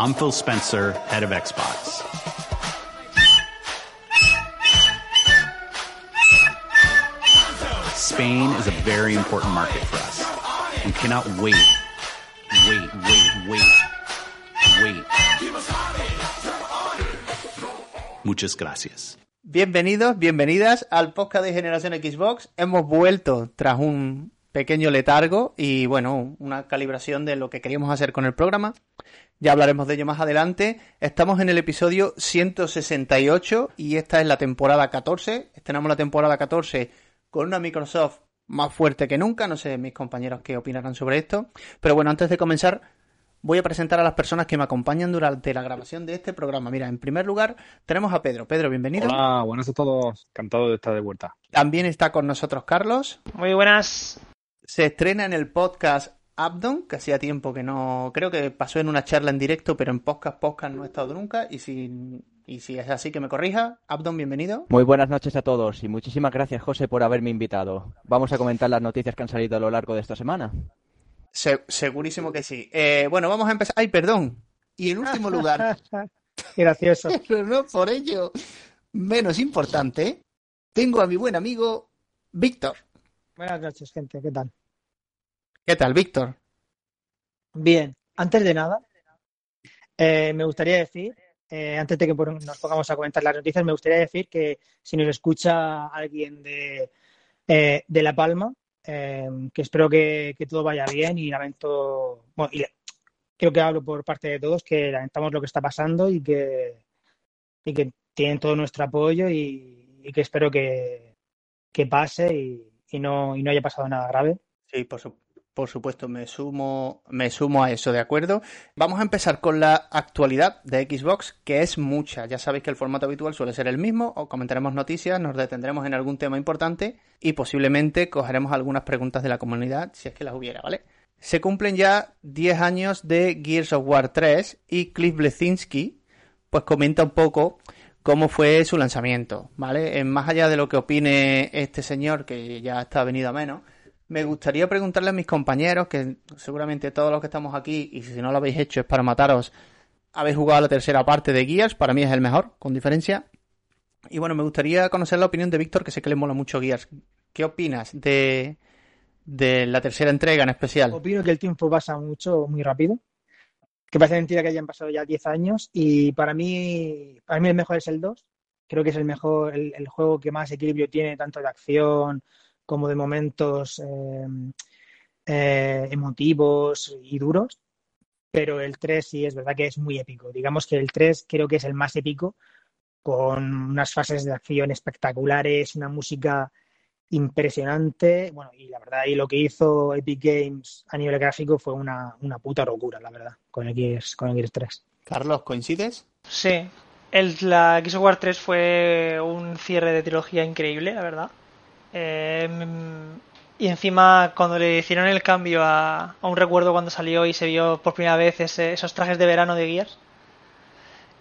I'm Phil Spencer, head of Xbox. Spain is a very important market for us. We cannot wait, wait, wait, wait, wait. Muchas gracias. Bienvenidos, bienvenidas al podcast de Generación Xbox. Hemos vuelto tras un pequeño letargo y bueno, una calibración de lo que queríamos hacer con el programa. Ya hablaremos de ello más adelante. Estamos en el episodio 168 y esta es la temporada 14. Estrenamos la temporada 14 con una Microsoft más fuerte que nunca. No sé mis compañeros qué opinarán sobre esto. Pero bueno, antes de comenzar, voy a presentar a las personas que me acompañan durante la grabación de este programa. Mira, en primer lugar tenemos a Pedro. Pedro, bienvenido. Hola, buenas a todos. Encantado de estar de vuelta. También está con nosotros Carlos. Muy buenas. Se estrena en el podcast Abdon, que hacía tiempo que no. Creo que pasó en una charla en directo, pero en podcast, podcast no he estado nunca. Y si, y si es así, que me corrija. Abdon, bienvenido. Muy buenas noches a todos y muchísimas gracias, José, por haberme invitado. Vamos a comentar las noticias que han salido a lo largo de esta semana. Se- segurísimo que sí. Eh, bueno, vamos a empezar. ¡Ay, perdón! Y en último lugar, Gracioso. pero no por ello menos importante, tengo a mi buen amigo Víctor. Buenas noches, gente. ¿Qué tal? ¿Qué tal, Víctor? Bien. Antes de nada, eh, me gustaría decir, eh, antes de que nos pongamos a comentar las noticias, me gustaría decir que si nos escucha alguien de, eh, de La Palma, eh, que espero que, que todo vaya bien y lamento, bueno, y creo que hablo por parte de todos, que lamentamos lo que está pasando y que, y que tienen todo nuestro apoyo y, y que espero que, que pase y, y no, y no haya pasado nada grave. Sí, por, su- por supuesto, me sumo, me sumo a eso, ¿de acuerdo? Vamos a empezar con la actualidad de Xbox, que es mucha. Ya sabéis que el formato habitual suele ser el mismo, o comentaremos noticias, nos detendremos en algún tema importante y posiblemente cogeremos algunas preguntas de la comunidad, si es que las hubiera, ¿vale? Se cumplen ya 10 años de Gears of War 3 y Cliff Blesinski pues comenta un poco cómo fue su lanzamiento, ¿vale? Más allá de lo que opine este señor, que ya está venido a menos, me gustaría preguntarle a mis compañeros, que seguramente todos los que estamos aquí, y si no lo habéis hecho es para mataros, habéis jugado la tercera parte de Gears, para mí es el mejor, con diferencia. Y bueno, me gustaría conocer la opinión de Víctor, que sé que le mola mucho Gears. ¿Qué opinas de, de la tercera entrega en especial? Opino que el tiempo pasa mucho, muy rápido. Que parece mentira que hayan pasado ya 10 años. Y para mí, para mí el mejor es el 2. Creo que es el mejor, el, el juego que más equilibrio tiene, tanto de acción como de momentos eh, eh, emotivos y duros. Pero el 3 sí es verdad que es muy épico. Digamos que el 3 creo que es el más épico, con unas fases de acción espectaculares, una música impresionante. Bueno, y la verdad, y lo que hizo Epic Games a nivel gráfico fue una, una puta locura, la verdad, con el Gears, con el Gears 3. Carlos, ¿coincides? Sí, el, la Gears of War 3 fue un cierre de trilogía increíble, la verdad. Eh, y encima, cuando le hicieron el cambio a, a un recuerdo cuando salió y se vio por primera vez ese- esos trajes de verano de Gears,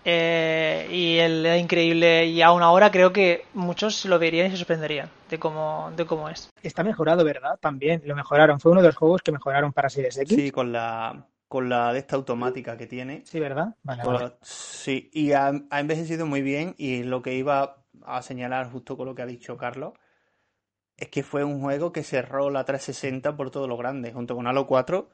eh, y el, era increíble. Y aún ahora creo que muchos lo verían y se sorprenderían de cómo, de cómo es. Está mejorado, ¿verdad? También lo mejoraron. Fue uno de los juegos que mejoraron para Series X. Sí, con la, con la de esta automática que tiene. Sí, ¿verdad? Vale, Con vale. la- sí, y ha, ha envejecido muy bien y lo que iba a señalar justo con lo que ha dicho Carlos es que fue un juego que cerró la 360 por todo lo grande, junto con Halo 4.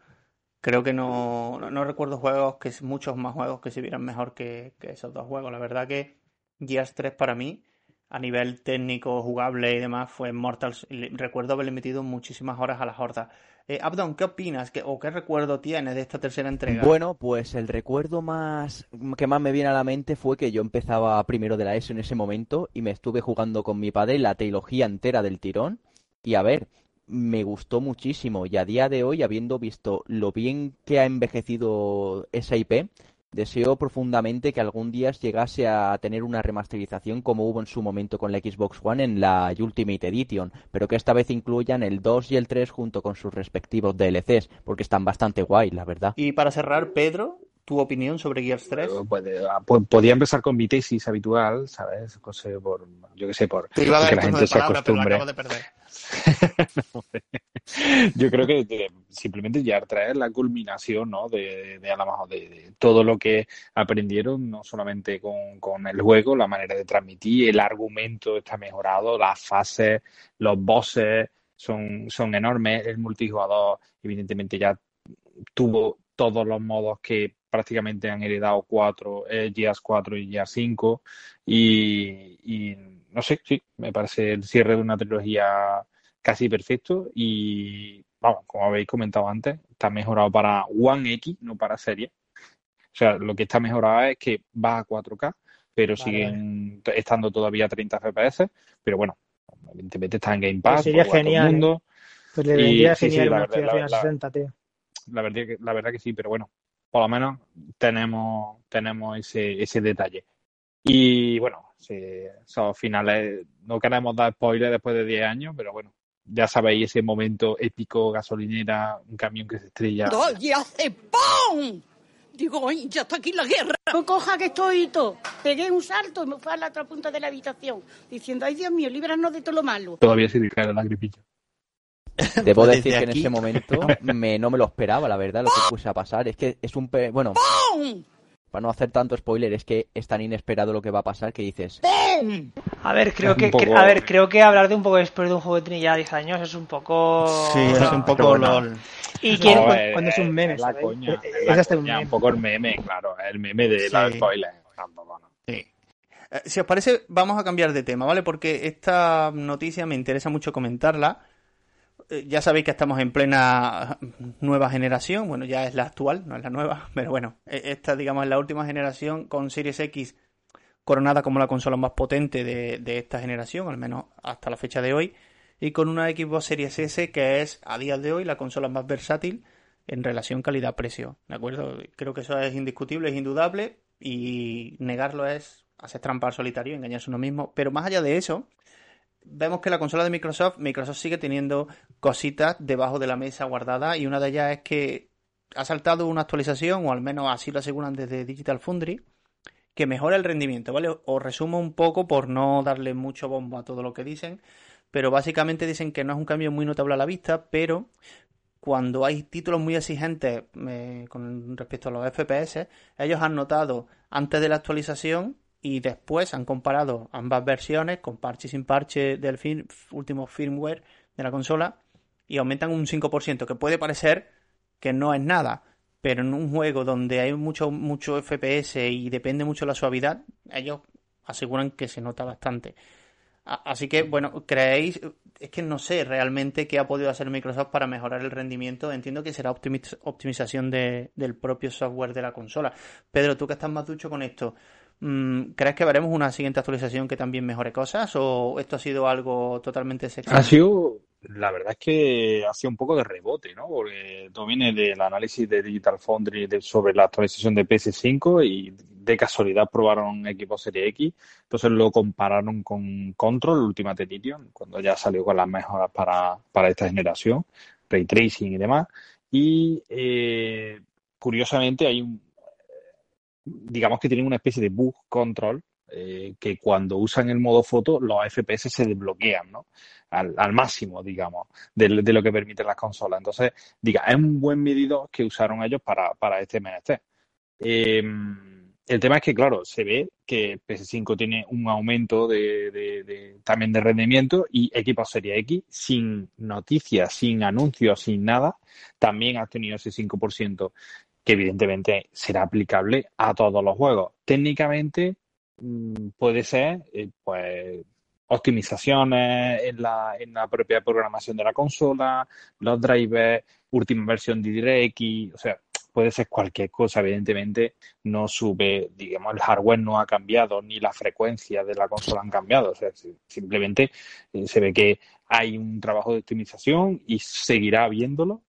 Creo que no, no, recuerdo juegos, que muchos más juegos que se vieran mejor que, que esos dos juegos. La verdad que Gears 3 para mí a nivel técnico, jugable y demás, fue Mortal. Recuerdo haberle metido muchísimas horas a la horda. Eh, Abdon, ¿qué opinas o qué recuerdo tienes de esta tercera entrega? Bueno, pues el recuerdo más que más me viene a la mente fue que yo empezaba primero de la ESO en ese momento y me estuve jugando con mi padre la trilogía entera del tirón. Y a ver, me gustó muchísimo y a día de hoy, habiendo visto lo bien que ha envejecido esa IP, Deseo profundamente que algún día llegase a tener una remasterización como hubo en su momento con la Xbox One en la Ultimate Edition, pero que esta vez incluyan el 2 y el 3 junto con sus respectivos DLCs, porque están bastante guay, la verdad. Y para cerrar, Pedro, tu opinión sobre Gears 3? Pues, ah, pues, podía empezar con mi tesis habitual, ¿sabes? por, yo qué sé, por que la gente se acostumbre. yo creo que simplemente Gears 3 es la culminación, ¿no? De, de, de, todo lo que aprendieron, no solamente con, con el juego, la manera de transmitir, el argumento está mejorado, las fases, los bosses son, son enormes, el multijugador evidentemente ya tuvo todos los modos que prácticamente han heredado cuatro, eh, 4 y Gears 5 y, no sé, sí, me parece el cierre de una trilogía casi perfecto y vamos, como habéis comentado antes, está mejorado para One X, no para serie. O sea, lo que está mejorado es que va a 4K, pero siguen estando todavía a 30 FPS, pero bueno, evidentemente está en Game Pass, sería genial. ¿eh? Pues le vendría genial una la, 60, tío la verdad, que, la verdad que sí, pero bueno, por lo menos tenemos, tenemos ese, ese detalle. Y bueno, sí, esos finales, no queremos dar spoilers después de 10 años, pero bueno, ya sabéis ese momento épico, gasolinera, un camión que se estrella. ¡Y hace ¡pum! Digo, ya está aquí la guerra. No coja que estoy todo. Pegué un salto y me fui a la otra punta de la habitación, diciendo, ay Dios mío, líbranos de todo lo malo. Todavía se cae la gripilla. Debo decir que en ese momento me, no me lo esperaba, la verdad, lo que puse a pasar. Es que es un... Bueno, para no hacer tanto spoiler, es que es tan inesperado lo que va a pasar que dices... A ver, creo que, a ver, creo que hablar de un poco de spoiler de un juego de ya 10 años es un poco... Sí, es un poco LOL. Y quién, cuando es un meme, la coña, es, un, meme. un poco el meme, claro, el meme de la spoiler. Sí. Eh, si os parece, vamos a cambiar de tema, ¿vale? Porque esta noticia me interesa mucho comentarla eh, ya sabéis que estamos en plena nueva generación, bueno, ya es la actual, no es la nueva, pero bueno, e, esta digamos es la última generación con Series X coronada como la consola más potente de, esta generación, al menos hasta la fecha de hoy, y con una Xbox Series S que es a día de hoy la consola más versátil en relación calidad-precio, ¿de acuerdo? Creo que eso es indiscutible, es indudable, y negarlo es hacer trampa al solitario, engañarse uno mismo, pero más allá de eso, vemos que la consola de Microsoft, Microsoft sigue teniendo cositas debajo de la mesa guardadas y una de ellas es que ha saltado una actualización, o al menos así lo aseguran desde Digital Foundry, que mejora el rendimiento, ¿vale? Os resumo un poco por no darle mucho bombo a todo lo que dicen, pero básicamente dicen que no es un cambio muy notable a la vista, pero cuando hay títulos muy exigentes eh, con respecto a los FPS, ellos han notado antes de la actualización y después han comparado ambas versiones con parche sin parche del último firmware de la consola y aumentan un 5%, que puede parecer que no es nada, pero en un juego donde hay mucho, mucho FPS y depende mucho de la suavidad, ellos aseguran que se nota bastante. Así que, bueno, ¿creéis? Es que no sé realmente qué ha podido hacer Microsoft para mejorar el rendimiento. Entiendo que será optimización del propio software de la consola. Pedro, tú que estás más ducho con esto, ¿Crees que veremos una siguiente actualización que también mejore cosas o esto ha sido algo totalmente sexy? Ha sido, la verdad es que ha sido un poco de rebote, ¿no? Porque todo viene del análisis de Digital Foundry sobre la actualización de PS5 y de casualidad probaron equipo Serie X, entonces lo compararon con Control, Ultimate Edition, cuando ya salió con las mejoras para, para esta generación, ray tracing y demás. Y eh, curiosamente hay un, digamos que tienen una especie de bug control eh, que cuando usan el modo foto los FPS se desbloquean, ¿no? Al, máximo, digamos, de, lo que permiten las consolas. Entonces, diga, es un buen medidor que usaron ellos para, para este menester. Em, el tema es que, claro, se ve que PS5 tiene un aumento de, también de rendimiento y equipo Serie X, sin noticias, sin anuncios, sin nada, también ha tenido ese 5% que evidentemente será aplicable a todos los juegos. Técnicamente mm, puede ser, eh, pues optimizaciones en la, en la propia programación de la consola, los drivers, última versión de DirectX, o sea, puede ser cualquier cosa, evidentemente no sube, digamos, el hardware no ha cambiado, ni la frecuencia de la consola han cambiado, o sea, simplemente eh, se ve que hay un trabajo de optimización y seguirá habiéndolo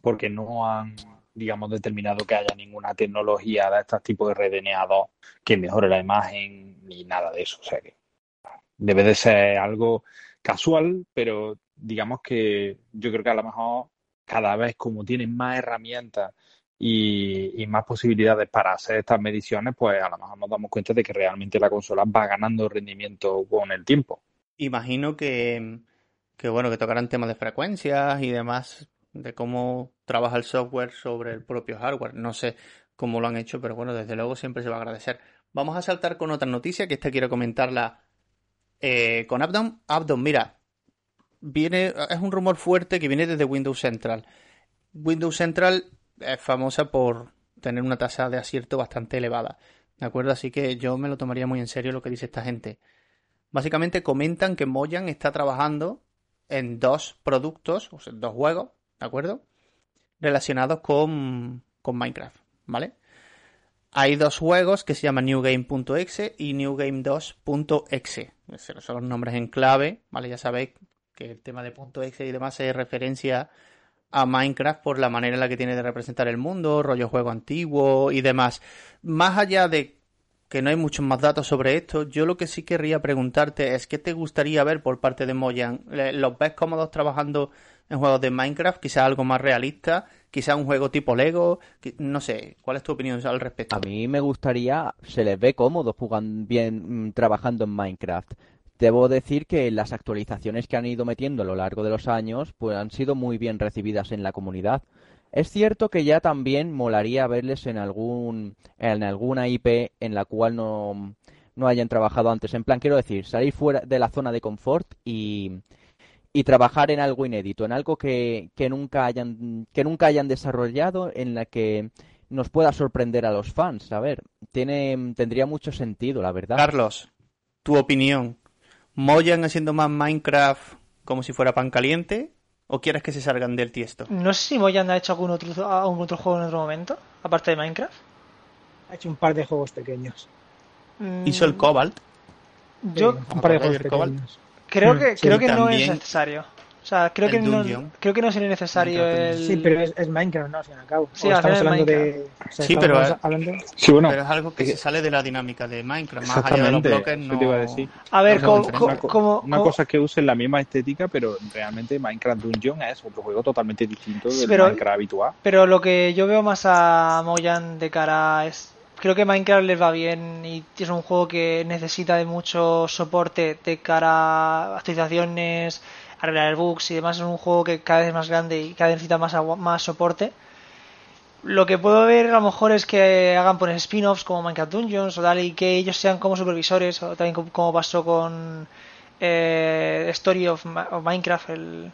porque no han, digamos, determinado que haya ninguna tecnología de este tipo de redeneado que mejore la imagen ni nada de eso, o sea que debe de ser algo casual, pero digamos que yo creo que a lo mejor cada vez como tienen más herramientas y, más posibilidades para hacer estas mediciones, pues a lo mejor nos damos cuenta de que realmente la consola va ganando rendimiento con el tiempo. Imagino que, que bueno, que tocarán temas de frecuencias y demás, de cómo trabaja el software sobre el propio hardware. No sé cómo lo han hecho, pero bueno, desde luego siempre se va a agradecer. Vamos a saltar con otra noticia, que esta quiero comentarla eh, con Abdom. Abdom, mira, viene, es un rumor fuerte que viene desde Windows Central. Windows Central es famosa por tener una tasa de acierto bastante elevada. ¿De acuerdo? Así que yo me lo tomaría muy en serio lo que dice esta gente. Básicamente comentan que Moyan está trabajando en dos productos, o sea, dos juegos, ¿de acuerdo? Relacionados con, con Minecraft, ¿vale? Hay dos juegos que se llaman newgame.exe y newgame2.exe. Son los nombres en clave, ¿vale? Ya sabéis que el tema de .exe y demás es referencia a Minecraft por la manera en la que tiene de representar el mundo, rollo juego antiguo y demás. Más allá de que no hay muchos más datos sobre esto, yo lo que sí querría preguntarte es qué te gustaría ver por parte de Mojang. ¿Los ves cómodos trabajando en juegos de Minecraft? Quizá algo más realista, quizá un juego tipo Lego, no sé, ¿cuál es tu opinión al respecto? A mí me gustaría, se les ve cómodos jugando bien, mm, trabajando en Minecraft. Debo decir que las actualizaciones que han ido metiendo a lo largo de los años pues han sido muy bien recibidas en la comunidad. Es cierto que ya también molaría verles en algún en alguna IP en la cual no, no hayan trabajado antes. En plan, quiero decir, salir fuera de la zona de confort y, y trabajar en algo inédito, en algo que, que, nunca hayan, que nunca hayan desarrollado, en la que nos pueda sorprender a los fans. A ver, tiene, tendría mucho sentido, la verdad. Carlos, tu opinión. Moyan haciendo más Minecraft como si fuera pan caliente? ¿O quieres que se salgan del tiesto? No sé si Moyan ha hecho algún otro, algún otro juego en otro momento, aparte de Minecraft. Ha hecho un par de juegos pequeños. Mm. Hizo el Cobalt. Yo, un par de juegos pequeños. Creo que, creo que no es necesario. O sea, creo que, no, creo que no sería necesario el... Sí, pero es, es Minecraft, ¿no? Al fin y al cabo. Sí, estamos hablando de... sí, pero, hablando... sí, bueno, pero es algo que se sale de la dinámica de Minecraft. Más allá de los bloques, no... Te iba a, decir. a ver, no, como... Una, como, una cosa es que usen la misma estética, pero realmente Minecraft Dungeon es otro juego totalmente distinto del pero, Minecraft habitual. Pero lo que yo veo más a Moyan de cara es... Creo que Minecraft les va bien y es un juego que necesita de mucho soporte de cara a actualizaciones arreglar bugs y demás. Es un juego que cada vez es más grande y cada vez necesita más, más soporte. Lo que puedo ver a lo mejor es que hagan poner spin-offs como Minecraft Dungeons o tal y que ellos sean como supervisores o también como pasó con eh, Story of, Minecraft, el,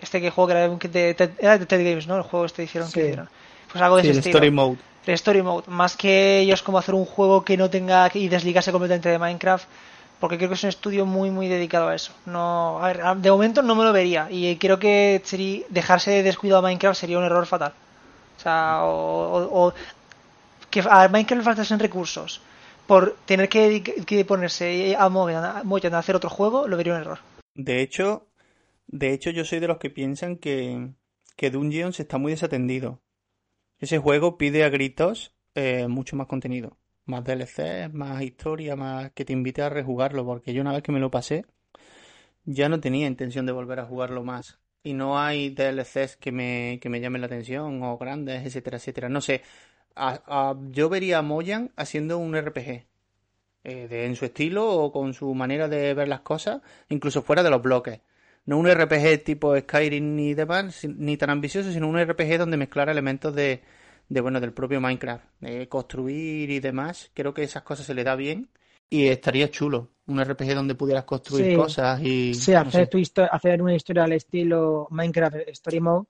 este que juego que era de, Ted Games, ¿no? El juego este hicieron que hicieron. Pues algo de sí, ese estilo. Story Mode. El Story Mode. Más que ellos como hacer un juego que no tenga y desligarse completamente de Minecraft porque creo que es un estudio muy muy dedicado a eso. No, a ver, de momento no me lo vería y creo que dejarse de descuido a Minecraft sería un error fatal. O sea, o, que a Minecraft le faltasen recursos por tener que, que ponerse a Mojang a hacer otro juego, lo vería un error. De hecho, de hecho yo soy de los que piensan que, que Dungeons está muy desatendido. Ese juego pide a gritos eh, mucho más contenido más DLC, más historia, más que te invite a rejugarlo, porque yo una vez que me lo pasé, ya no tenía intención de volver a jugarlo más. Y no hay DLCs que me, que me llamen la atención, o grandes, etcétera, etcétera. No sé, a, a, yo vería a Moyan haciendo un RPG. Eh, de, en su estilo o con su manera de ver las cosas, incluso fuera de los bloques. No un RPG tipo Skyrim ni demás, ni tan ambicioso, sino un RPG donde mezclar elementos de, de bueno del propio Minecraft, de construir y demás. Creo que esas cosas se le da bien y estaría chulo un RPG donde pudieras construir Sí. cosas y Sí, no hacer, sé. tu histo- hacer una historia al estilo Minecraft Story Mode,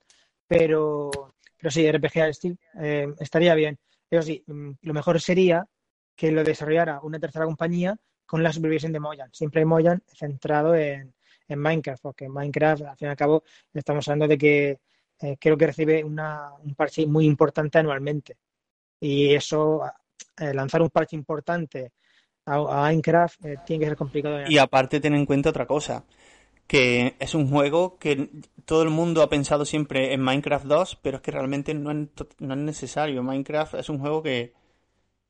pero, pero sí, RPG al estilo, eh, estaría bien. Pero sí, mm, lo mejor sería que lo desarrollara una tercera compañía con la supervisión de Moyan. Siempre Moyan centrado en, en Minecraft, porque en Minecraft, al fin y al cabo, estamos hablando de que eh, creo que recibe una, un parche muy importante anualmente. Y eso, eh, lanzar un parche importante a, Minecraft eh, tiene que ser complicado. Y aparte ten en cuenta otra cosa, que es un juego que todo el mundo ha pensado siempre en Minecraft 2, pero es que realmente no es, no es necesario. Minecraft es un juego que,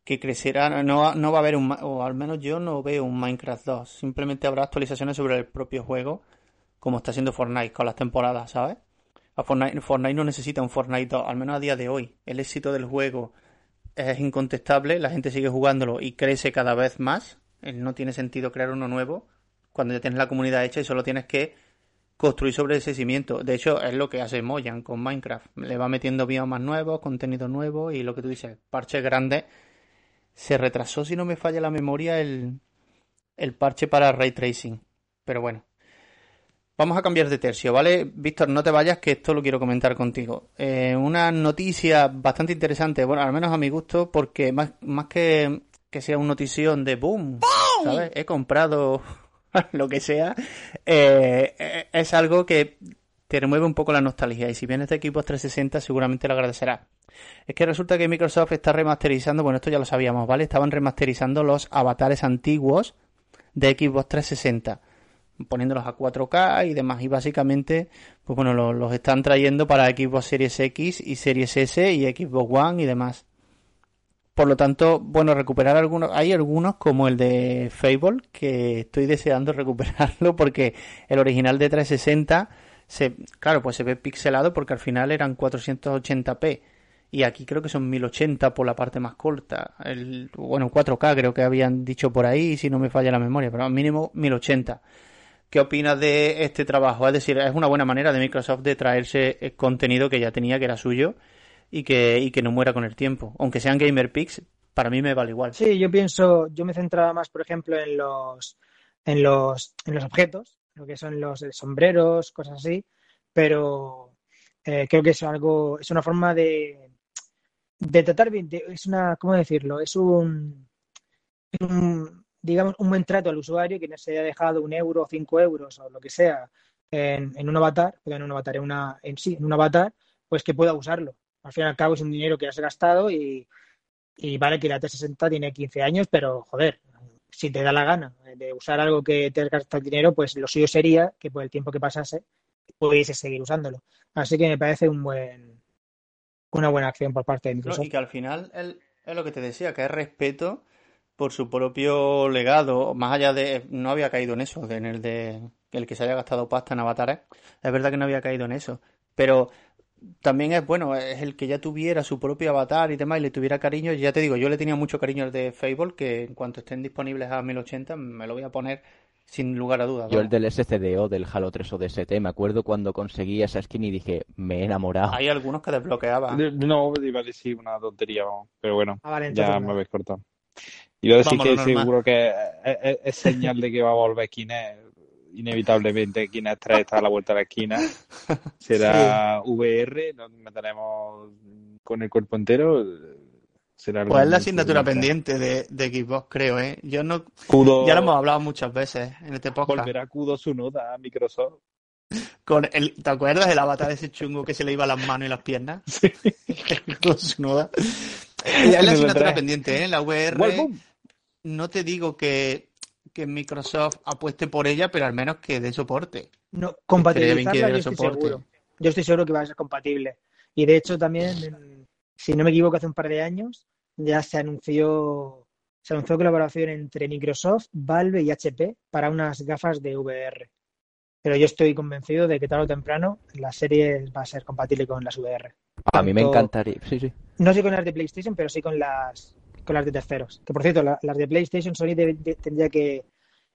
que crecerá, no, no va a haber un, o al menos yo no veo un Minecraft 2. Simplemente habrá actualizaciones sobre el propio juego, como está haciendo Fortnite con las temporadas, ¿sabes? Fortnite, Fortnite no necesita un Fortnite 2, al menos a día de hoy. El éxito del juego es incontestable, la gente sigue jugándolo y crece cada vez más. No tiene sentido crear uno nuevo cuando ya tienes la comunidad hecha y solo tienes que construir sobre ese cimiento. De hecho, es lo que hace Mojang con Minecraft. Le va metiendo biomas nuevos, contenido nuevo y lo que tú dices, parches grandes. Se retrasó, si no me falla la memoria, el, el parche para ray tracing. Pero bueno. Vamos a cambiar de tercio, ¿vale? Víctor, no te vayas, que esto lo quiero comentar contigo. Eh, una noticia bastante interesante, bueno, al menos a mi gusto, porque más, más que que sea una notición de boom, ¿sabes? He comprado lo que sea, eh, es algo que te remueve un poco la nostalgia. Y si vienes de equipos 360, seguramente lo agradecerás. Es que resulta que Microsoft está remasterizando, bueno, esto ya lo sabíamos, ¿vale? Estaban remasterizando los avatares antiguos de Xbox 360 poniéndolos a 4K y demás. Y básicamente, pues bueno, lo- los, están trayendo para Xbox Series X y Series S y Xbox One y demás. Por lo tanto, bueno, recuperar algunos, hay algunos como el de Fable que estoy deseando recuperarlo porque el original de 360 se, claro, pues se ve pixelado porque al final eran 480p y aquí creo que son 1080 por la parte más corta. El, bueno, 4K creo que habían dicho por ahí, si no me falla la memoria, pero al mínimo 1080. ¿Qué opinas de este trabajo? Es decir, es una buena manera de Microsoft de traerse el contenido que ya tenía, que era suyo, y que, y que no muera con el tiempo. Aunque sean Gamer Picks, para mí me vale igual. Sí, yo pienso, yo me centraba más, por ejemplo, en los, en los, en los objetos, lo que son los eh, sombreros, cosas así, pero eh, creo que es algo, es una forma de, de tratar bien, de- es una, ¿cómo decirlo? Es un, digamos, un buen trato al usuario que no se haya dejado un euro o cinco euros o lo que sea en, en un avatar, en un avatar, en una, en sí, en un avatar, pues que pueda usarlo. Al fin y al cabo es un dinero que has gastado y, y vale que la 360 tiene 15 años, pero joder, si te da la gana de usar algo que te has gastado dinero, pues lo suyo sería que por el tiempo que pasase pudiese seguir usándolo. Así que me parece un buen, una buena acción por parte de Microsoft. y que al final el- es lo que te decía, que es respeto por su propio legado, más allá de, no había caído en eso, en el de el que se haya gastado pasta en avatares, es verdad que no había caído en eso, pero también es bueno, es el que ya tuviera su propio avatar y demás y le tuviera cariño, ya te digo, yo le tenía mucho cariño al de Fable, que en cuanto estén disponibles a 1080 me lo voy a poner sin lugar a dudas. Yo el del SCDO, del Halo 3 o DST, me acuerdo cuando conseguí esa skin y dije, me he enamorado. Hay algunos que desbloqueaba. No, iba a decir una tontería, vamos, pero bueno, Ah, vale, ya me no. habéis cortado. A lo que normal. seguro que es, es- es señal de que va a volver Kinect, inevitablemente Kinect 3 está a la vuelta de la esquina. Será VR, nos meteremos con el cuerpo entero. Será Pues es la asignatura pendiente de, de Xbox, creo, ¿eh? Yo no, Kudo- ya lo hemos hablado muchas veces en este podcast. volverá Kudo Tsunoda a Microsoft. Con el, ¿te acuerdas del avatar ese chungo que se le iba las manos y las piernas? Con su nuda. Eh, Es la asignatura E3. pendiente, ¿eh? La VR. Wallboom. No te digo que, que Microsoft apueste por ella, pero al menos que dé soporte. No, compatibilizarla yo diera estoy soporte. seguro. Yo estoy seguro que va a ser compatible. Y de hecho también, si no me equivoco, hace un par de años ya se anunció, se anunció colaboración entre Microsoft, Valve y HP para unas gafas de VR. Pero yo estoy convencido de que tarde o temprano la serie va a ser compatible con las VR. A mí me encantaría. Sí, sí. No sé con las de PlayStation, pero sí con las con las de terceros. Que por cierto, la- las de PlayStation Sony de- tendría que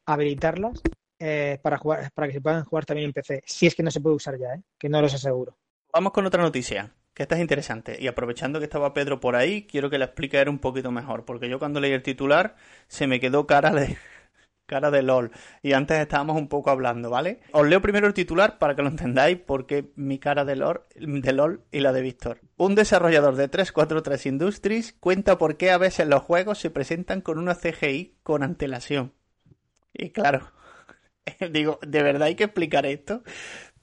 habilitarlas eh, para jugar, para que se puedan jugar también en PC. Si es que no se puede usar ya, ¿eh? que no los aseguro. Vamos con otra noticia, que esta es interesante. Y aprovechando que estaba Pedro por ahí, quiero que la explique él un poquito mejor, porque yo cuando leí el titular se me quedó cara de cara de LOL. Y antes estábamos un poco hablando, ¿vale? Os leo primero el titular para que lo entendáis, porque mi cara de LOL, de LOL y la de Víctor. Un desarrollador de 343 Industries cuenta por qué a veces los juegos se presentan con una CGI con antelación. Y claro, digo, de verdad hay que explicar esto,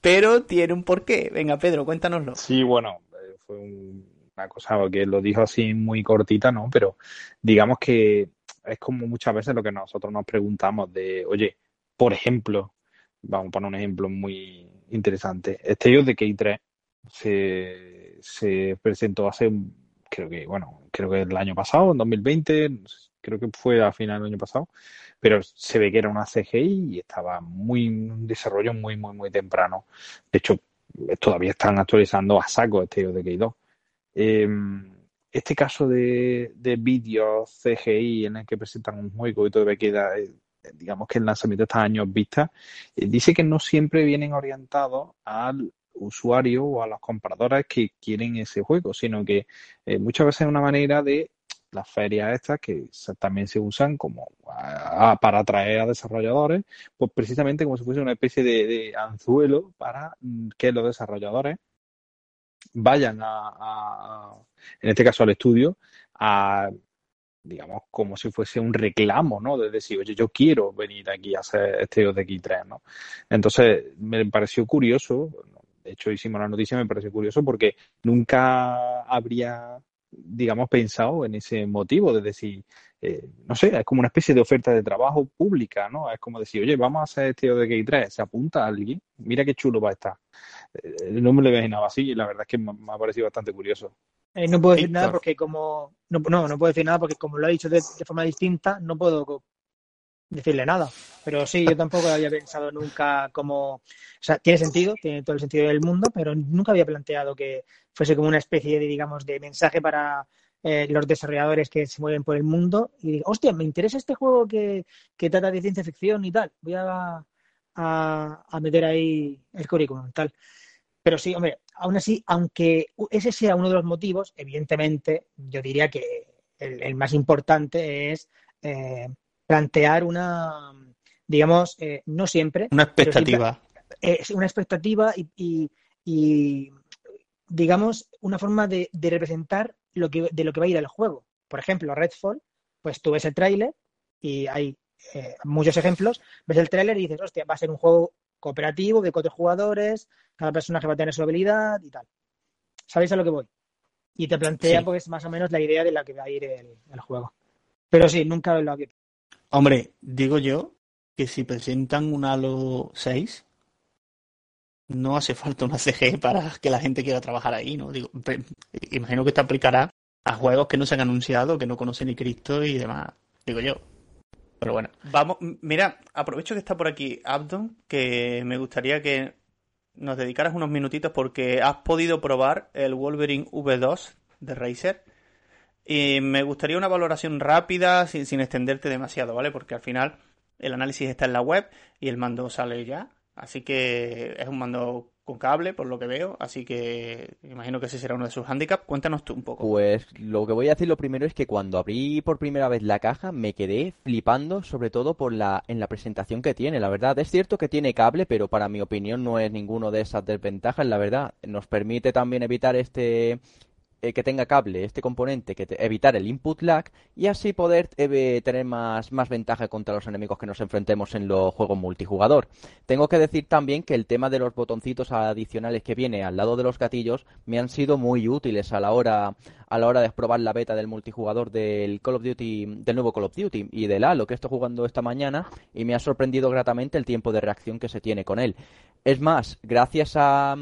pero tiene un porqué. Venga, Pedro, cuéntanoslo. Sí, bueno, fue una cosa que lo dijo así muy cortita, ¿no? Pero digamos que es como muchas veces lo que nosotros nos preguntamos de, oye, por ejemplo, vamos a poner un ejemplo muy interesante. Este de K3 se, se presentó hace, creo que, bueno, creo que el año pasado, en 2020, creo que fue a final del año pasado, pero se ve que era una CGI y estaba muy un desarrollo muy, muy, muy temprano. De hecho, todavía están actualizando a saco este de K2. Em, este caso de, de vídeos CGI en el que presentan un juego y todavía queda, eh, digamos que el lanzamiento de estos años vista, eh, dice que no siempre vienen orientados al usuario o a los compradores que quieren ese juego, sino que eh, muchas veces es una manera de las ferias estas que también se usan como para atraer a desarrolladores, pues precisamente como si fuese una especie de, anzuelo para mm, que los desarrolladores vayan a, en este caso al estudio, a digamos, como si fuese un reclamo, ¿no? De decir, oye, yo quiero venir aquí a hacer este ODX3, ¿no? Entonces, me pareció curioso, de hecho hicimos la noticia, me pareció curioso porque nunca habría, digamos, pensado en ese motivo de decir, eh, no sé, es como una especie de oferta de trabajo pública, ¿no? Es como decir, oye, vamos a hacer este ODK3, se apunta a alguien, mira qué chulo va a estar. Eh, no me lo imaginaba así y la verdad es que me, ha parecido bastante curioso. Eh, no puedo decir nada porque como no, no, no puedo decir nada porque como lo ha dicho de, de, forma distinta, no puedo decirle nada. Pero sí, yo tampoco había pensado nunca como... O sea, tiene sentido, tiene todo el sentido del mundo, pero nunca había planteado que fuese como una especie de, digamos, de mensaje para eh, los desarrolladores que se mueven por el mundo y digo, hostia, me interesa este juego que, que trata de ciencia ficción y tal. Voy a, a, meter ahí el currículum, tal. Pero sí, hombre, aún así, aunque ese sea uno de los motivos, evidentemente, yo diría que el, más importante es eh, plantear una, digamos, eh, no siempre. Una expectativa. Es una expectativa y, y, digamos, una forma de, de, representar lo que, de lo que va a ir el juego. Por ejemplo, Redfall, pues tú ves el tráiler y hay eh, muchos ejemplos, ves el tráiler y dices, hostia, va a ser un juego cooperativo de cuatro jugadores, cada personaje va a tener su habilidad y tal. ¿Sabéis a lo que voy? Y te plantea, pues, más o menos la idea de la que va a ir el, el juego. Pero sí, nunca lo había Hombre, digo yo que si presentan un Halo 6, no hace falta una CG para que la gente quiera trabajar ahí, ¿no? Digo, imagino que esto aplicará a juegos que no se han anunciado, que no conocen ni Cristo y demás, digo yo. Pero bueno, vamos, mira, aprovecho que está por aquí Abdon, que me gustaría que nos dedicaras unos minutitos porque has podido probar el Wolverine V2 de Razer y me gustaría una valoración rápida, sin, sin extenderte demasiado, ¿vale? Porque al final el análisis está en la web y el mando sale ya. Así que es un mando con cable, por lo que veo. Así que imagino que ese será uno de sus handicaps. Cuéntanos tú un poco. Pues lo que voy a decir lo primero es que cuando abrí por primera vez la caja me quedé flipando, sobre todo por la en la presentación que tiene. La verdad es cierto que tiene cable, pero para mi opinión no es ninguno de esas desventajas. La verdad nos permite también evitar este eh, que tenga cable este componente, que evitar el input lag y así poder eh, tener más, más ventaja contra los enemigos que nos enfrentemos en los juegos multijugador. Tengo que decir también que el tema de los botoncitos adicionales que viene al lado de los gatillos me han sido muy útiles a la hora a la hora de probar la beta del multijugador del Call of Duty, del nuevo Call of Duty y del Halo que estoy jugando esta mañana y me ha sorprendido gratamente el tiempo de reacción que se tiene con él. Es más, gracias a,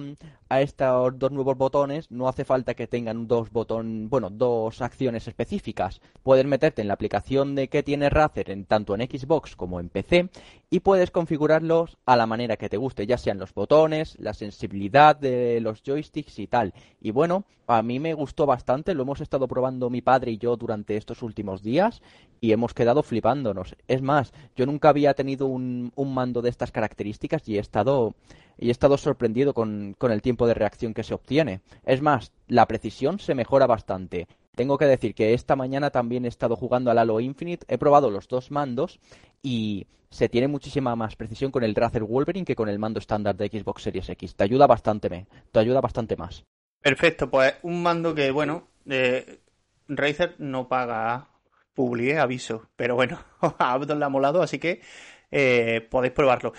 a estos dos nuevos botones no hace falta que tengan dos botón, bueno, dos acciones específicas. Puedes meterte en la aplicación de que tiene Razer en tanto en Xbox como en PC y puedes configurarlos a la manera que te guste, ya sean los botones, la sensibilidad de los joysticks y tal. Y bueno, a mí me gustó bastante, lo hemos estado probando mi padre y yo durante estos últimos días y hemos quedado flipándonos. Es más, yo nunca había tenido un, un mando de estas características y he estado y he estado sorprendido con, con el tiempo de reacción que se obtiene. Es más, la precisión se mejora bastante. Tengo que decir que esta mañana también he estado jugando al Halo Infinite, he probado los dos mandos y se tiene muchísima más precisión con el Razer Wolverine que con el mando estándar de Xbox Series X. Te ayuda bastante, me, te ayuda bastante más. Perfecto, pues un mando que, bueno, eh, Razer no paga publi, aviso, pero bueno, a Abdon le ha molado, así que eh, podéis probarlo.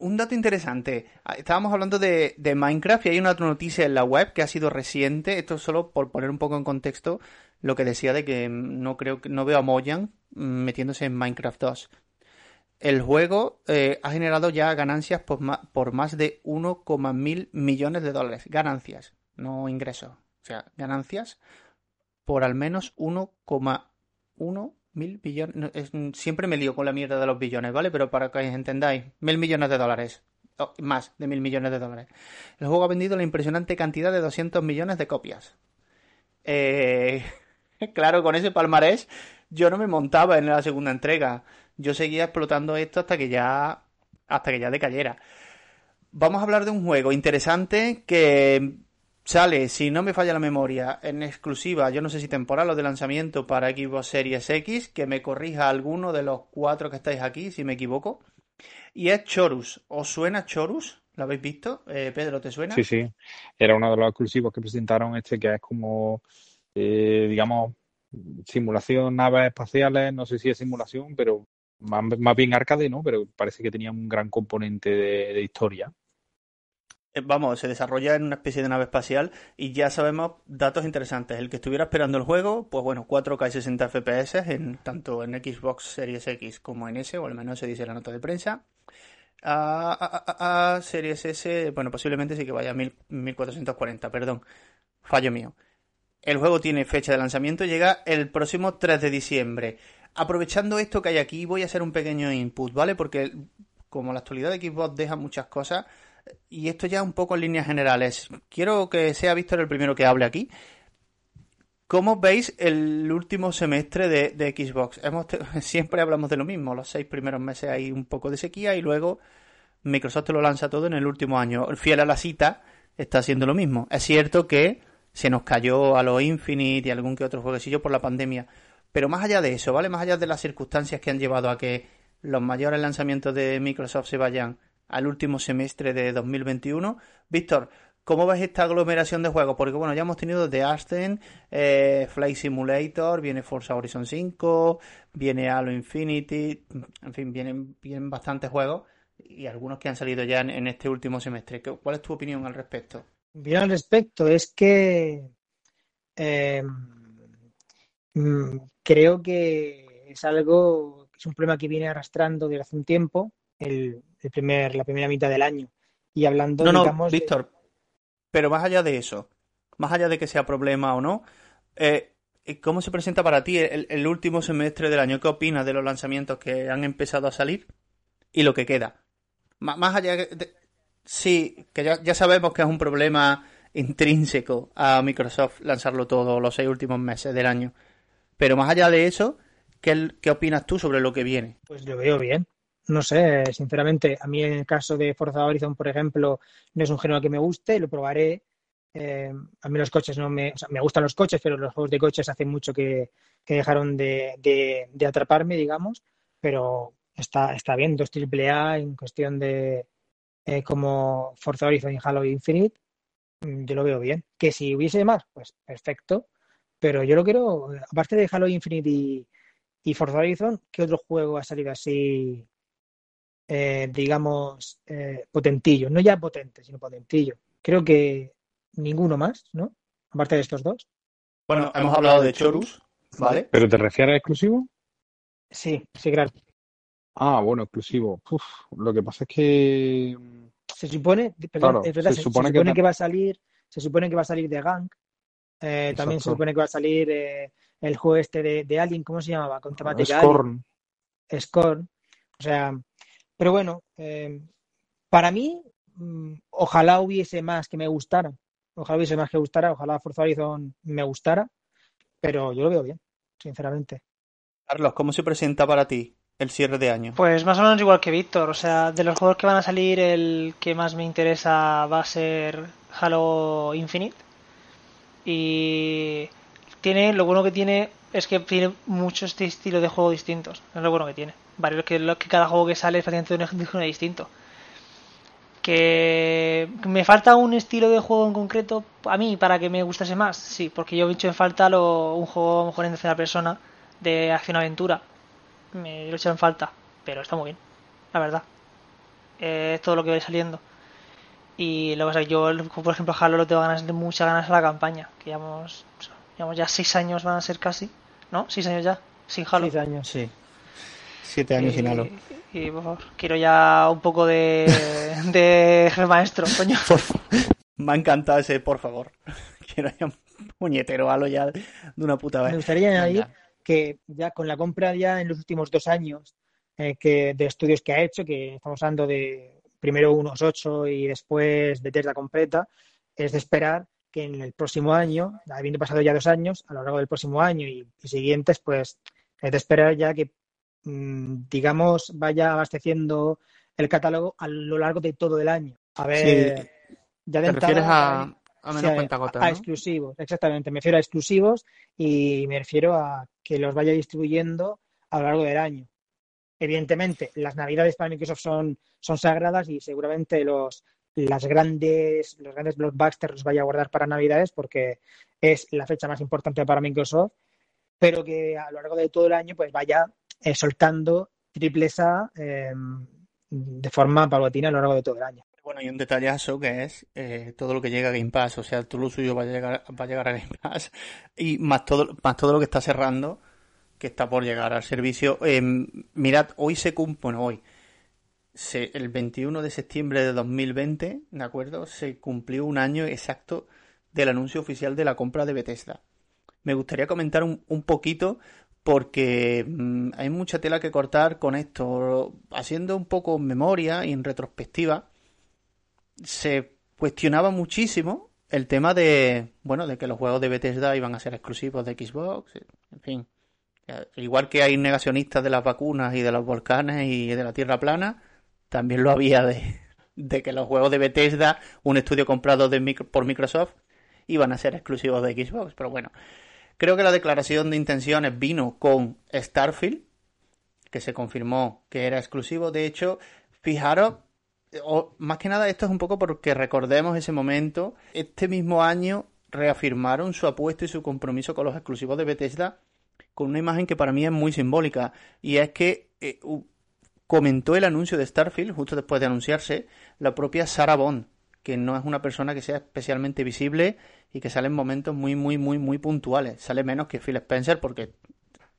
Un dato interesante, ah, estábamos hablando de, Minecraft y hay una otra noticia en la web que ha sido reciente, esto solo por poner un poco en contexto lo que decía de que no creo que no veo a Mojang metiéndose en Minecraft 2. El juego eh, ha generado ya ganancias por más, por más de 1,1 millones de dólares. Ganancias, no ingresos. O sea, ganancias por al menos 1,1 mil billones. siempre me lío con la mierda de los billones, ¿vale? Pero para que entendáis, mil millones de dólares. más de mil millones de dólares. El juego ha vendido la impresionante cantidad de 200 millones de copias. Eh, claro, con ese palmarés yo no me montaba en la segunda entrega. Yo seguía explotando esto hasta que ya hasta que ya decayera. Vamos a hablar de un juego interesante que sale, si no me falla la memoria, en exclusiva, yo no sé si temporal o de lanzamiento para Xbox Series X, que me corrija alguno de los cuatro que estáis aquí, si me equivoco. Y es Chorus. ¿Os suena Chorus? ¿Lo habéis visto? Eh, Pedro, ¿te suena? Sí, sí. Era uno de los exclusivos que presentaron este, que es como, eh, digamos, simulación naves espaciales. No sé si es simulación, pero más, bien arcade, ¿no? Pero parece que tenía un gran componente de historia. Eh, vamos, se desarrolla en una especie de nave espacial y ya sabemos datos interesantes. El que estuviera esperando el juego, pues bueno, 4K y 60 FPS, en, tanto en Xbox Series X como en S, o al menos se dice la nota de prensa. A, Series S, bueno, posiblemente sí que vaya a 1440, perdón, fallo mío. El juego tiene fecha de lanzamiento, llega el próximo 3 de diciembre. Aprovechando esto que hay aquí, voy a hacer un pequeño input, ¿vale? Porque como la actualidad de Xbox deja muchas cosas, y esto ya un poco en líneas generales. Quiero que sea Víctor el primero que hable aquí. ¿Cómo veis el último semestre de, Xbox? Hemos siempre hablamos de lo mismo. Los seis primeros meses hay un poco de sequía y luego Microsoft lo lanza todo en el último año. Fiel a la cita, está haciendo lo mismo. Es cierto que se nos cayó a los Infinite y algún que otro jueguecillo por la pandemia. Pero más allá de eso, ¿vale? Más allá de las circunstancias que han llevado a que los mayores lanzamientos de Microsoft se vayan al último semestre de 2021. Víctor, ¿cómo ves esta aglomeración de juegos? Porque bueno, ya hemos tenido The Aston, eh, Flight Simulator, viene Forza Horizon 5, viene Halo Infinity, en fin, vienen, vienen bastantes juegos y algunos que han salido ya en, este último semestre. ¿Cuál es tu opinión al respecto? Bien al respecto, es que eh, mm, creo que es algo, es un problema que viene arrastrando desde hace un tiempo el, primer, la primera mitad del año. Y hablando, no, no, Víctor, pero más allá de eso, más allá de que sea problema o no, eh, ¿cómo se presenta para ti el, último semestre del año? ¿Qué opinas de los lanzamientos que han empezado a salir y lo que queda? más allá de... Sí, que ya, ya sabemos que es un problema intrínseco a Microsoft lanzarlo todo los seis últimos meses del año. Pero más allá de eso, ¿qué, ¿qué, opinas tú sobre lo que viene? Pues lo veo bien. No sé, sinceramente, a mí en el caso de Forza Horizon, por ejemplo, no es un género que me guste, lo probaré. Eh, a mí los coches no me, o sea, me gustan los coches, pero los juegos de coches hace mucho que, dejaron de, atraparme, digamos, pero está, está bien, dos A en cuestión de eh, como Forza Horizon y Halo Infinite, mm, yo lo veo bien. Que si hubiese más, pues perfecto, pero yo lo quiero, aparte de Halo Infinite y, y Forza Horizon, ¿qué otro juego ha salido así eh, digamos, eh, potentillo. No ya potente, sino potentillo. Creo que ninguno más, ¿no? Aparte de estos dos. Bueno, hemos hablado de Chorus, ¿vale? ¿Pero te refieres a exclusivo? Sí, sí, claro. Ah, bueno, exclusivo. lo que pasa es que. Se supone, se, supone, que... va a salir, se supone que va a salir de Gang. Eh, también se supone que va a salir el juego este de, de Alien, ¿cómo se llamaba? Con temática Scorn. Scorn. O sea, pero bueno, eh, para mí, mm, ojalá hubiese más que me gustara. Ojalá hubiese más que gustara. Ojalá Forza Horizon me gustara. Pero yo lo veo bien, sinceramente. Carlos, ¿cómo se presenta para ti el cierre de año? Pues más o menos igual que Víctor. O sea, de los juegos que van a salir, el que más me interesa va a ser Halo Infinite. Y tiene, lo bueno que tiene es que tiene muchos estilos de juego distintos. Es lo bueno que tiene varios que, que cada juego que sale es prácticamente un género distinto. Que me falta un estilo de juego en concreto a mí para que me gustase más, sí, porque yo he hecho en falta lo, un juego mejor en tercera persona de acción aventura. Me lo he hecho en falta, pero está muy bien. la verdad. Es todo lo que va saliendo. Y lo que pasa yo, por ejemplo, Halo lo tengo ganas de muchas ganas a la campaña. Que llevamos, llevamos ya seis años, van a ser casi. ¿No? Seis años ya, sin Halo. Seis años. Sí. Siete años sin Halo. Y, por favor, quiero ya un poco de, de maestro, coño. Me ha encantado ese, por favor. Quiero ya un puñetero Halo ya de una puta vez. Me gustaría añadir que ya con la compra ya en los últimos dos años eh, que de estudios que ha hecho, que estamos hablando de primero unos ocho y después de Tesla completa, es de esperar que en el próximo año, habiendo pasado ya dos años, a lo largo del próximo año y, siguientes, pues es de esperar ya que, digamos, vaya abasteciendo el catálogo a lo largo de todo el año. A ver, ya de ¿Te refieres a, a menos cuenta a, exclusivos, exactamente. Me refiero a exclusivos y me refiero a que los vaya distribuyendo a lo largo del año. Evidentemente, las navidades para Microsoft son, son sagradas y seguramente los, las grandes, los grandes blockbusters los vaya a guardar para navidades porque es la fecha más importante para Microsoft, pero que a lo largo de todo el año pues vaya eh, soltando triple A em, de forma paulatina a lo largo de todo el año. Bueno, y un detallazo que es eh, todo lo que llega a Game Pass, o sea, todo lo suyo va a llegar, va a llegar a Game Pass y más todo, más todo lo que está cerrando, que está por llegar al servicio. Em, mirad, hoy se cumple, bueno, hoy, el 21 de septiembre de 2020, ¿de acuerdo? Se cumplió un año exacto del anuncio oficial de la compra de Bethesda. Me gustaría comentar un, un poquito porque mm, hay mucha tela que cortar con esto. Haciendo un poco memoria y en retrospectiva, se cuestionaba muchísimo el tema de, bueno, de que los juegos de Bethesda iban a ser exclusivos de Xbox, en fin. Igual que hay negacionistas de las vacunas y de los volcanes y de la Tierra plana, también lo había de, de que los juegos de Bethesda, un estudio comprado de por Microsoft, iban a ser exclusivos de Xbox. Pero bueno, creo que la declaración de intenciones vino con Starfield, que se confirmó que era exclusivo. De hecho, fijaros o, más que nada esto es un poco porque recordemos ese momento. Este mismo año reafirmaron su apuesta y su compromiso con los exclusivos de Bethesda con una imagen que para mí es muy simbólica y es que eh, comentó el anuncio de Starfield justo después de anunciarse la propia Sarah Bond, que no es una persona que sea especialmente visible y que sale en momentos muy muy muy muy puntuales. Sale menos que Phil Spencer porque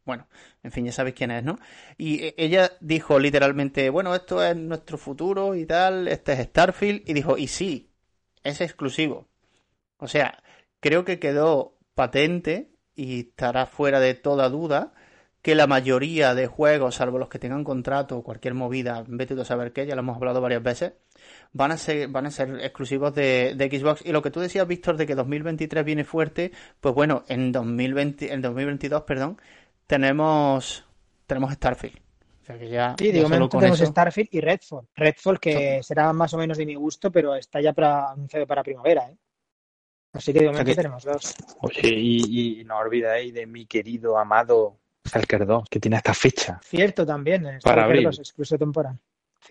bueno, en fin, ya sabéis quién es, ¿no? Y e, ella dijo literalmente, bueno, esto es nuestro futuro y tal, este es Starfield, y dijo, y sí, es exclusivo. O sea, creo que quedó patente y estará fuera de toda duda que la mayoría de juegos, salvo los que tengan contrato o cualquier movida, vete a saber qué, ya lo hemos hablado varias veces, van a ser, van a ser exclusivos de, de, Xbox. Y lo que tú decías, Víctor, de que 2023 viene fuerte, pues bueno, en 2020, en 2022, perdón, tenemos, tenemos Starfield. O sea que ya, sí, digo, tenemos Starfield y Redfall. Redfall que será más o menos de mi gusto, pero está ya para, anunciado para primavera, ¿eh? Así que de momento tenemos dos. Oye, y, no olvidéis de mi querido amado Stalker 2, que tiene esta fecha. Cierto también, para abrir. exclusivo temporal.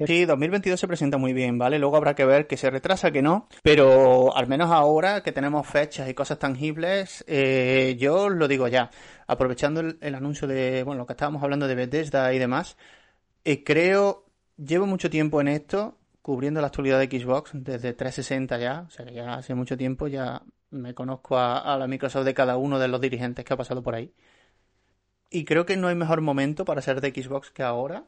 Sí, 2022 se presenta muy bien, ¿vale? Luego habrá que ver que se retrasa, que no, pero al menos ahora que tenemos fechas y cosas tangibles, eh, yo lo digo ya, aprovechando el, anuncio de, bueno, lo que estábamos hablando de Bethesda y demás, eh, creo, llevo mucho tiempo en esto, cubriendo la actualidad de Xbox, desde 360 ya, o sea que ya hace mucho tiempo ya me conozco a, a la Microsoft de cada uno de los dirigentes que ha pasado por ahí. Y creo que no hay mejor momento para ser de Xbox que ahora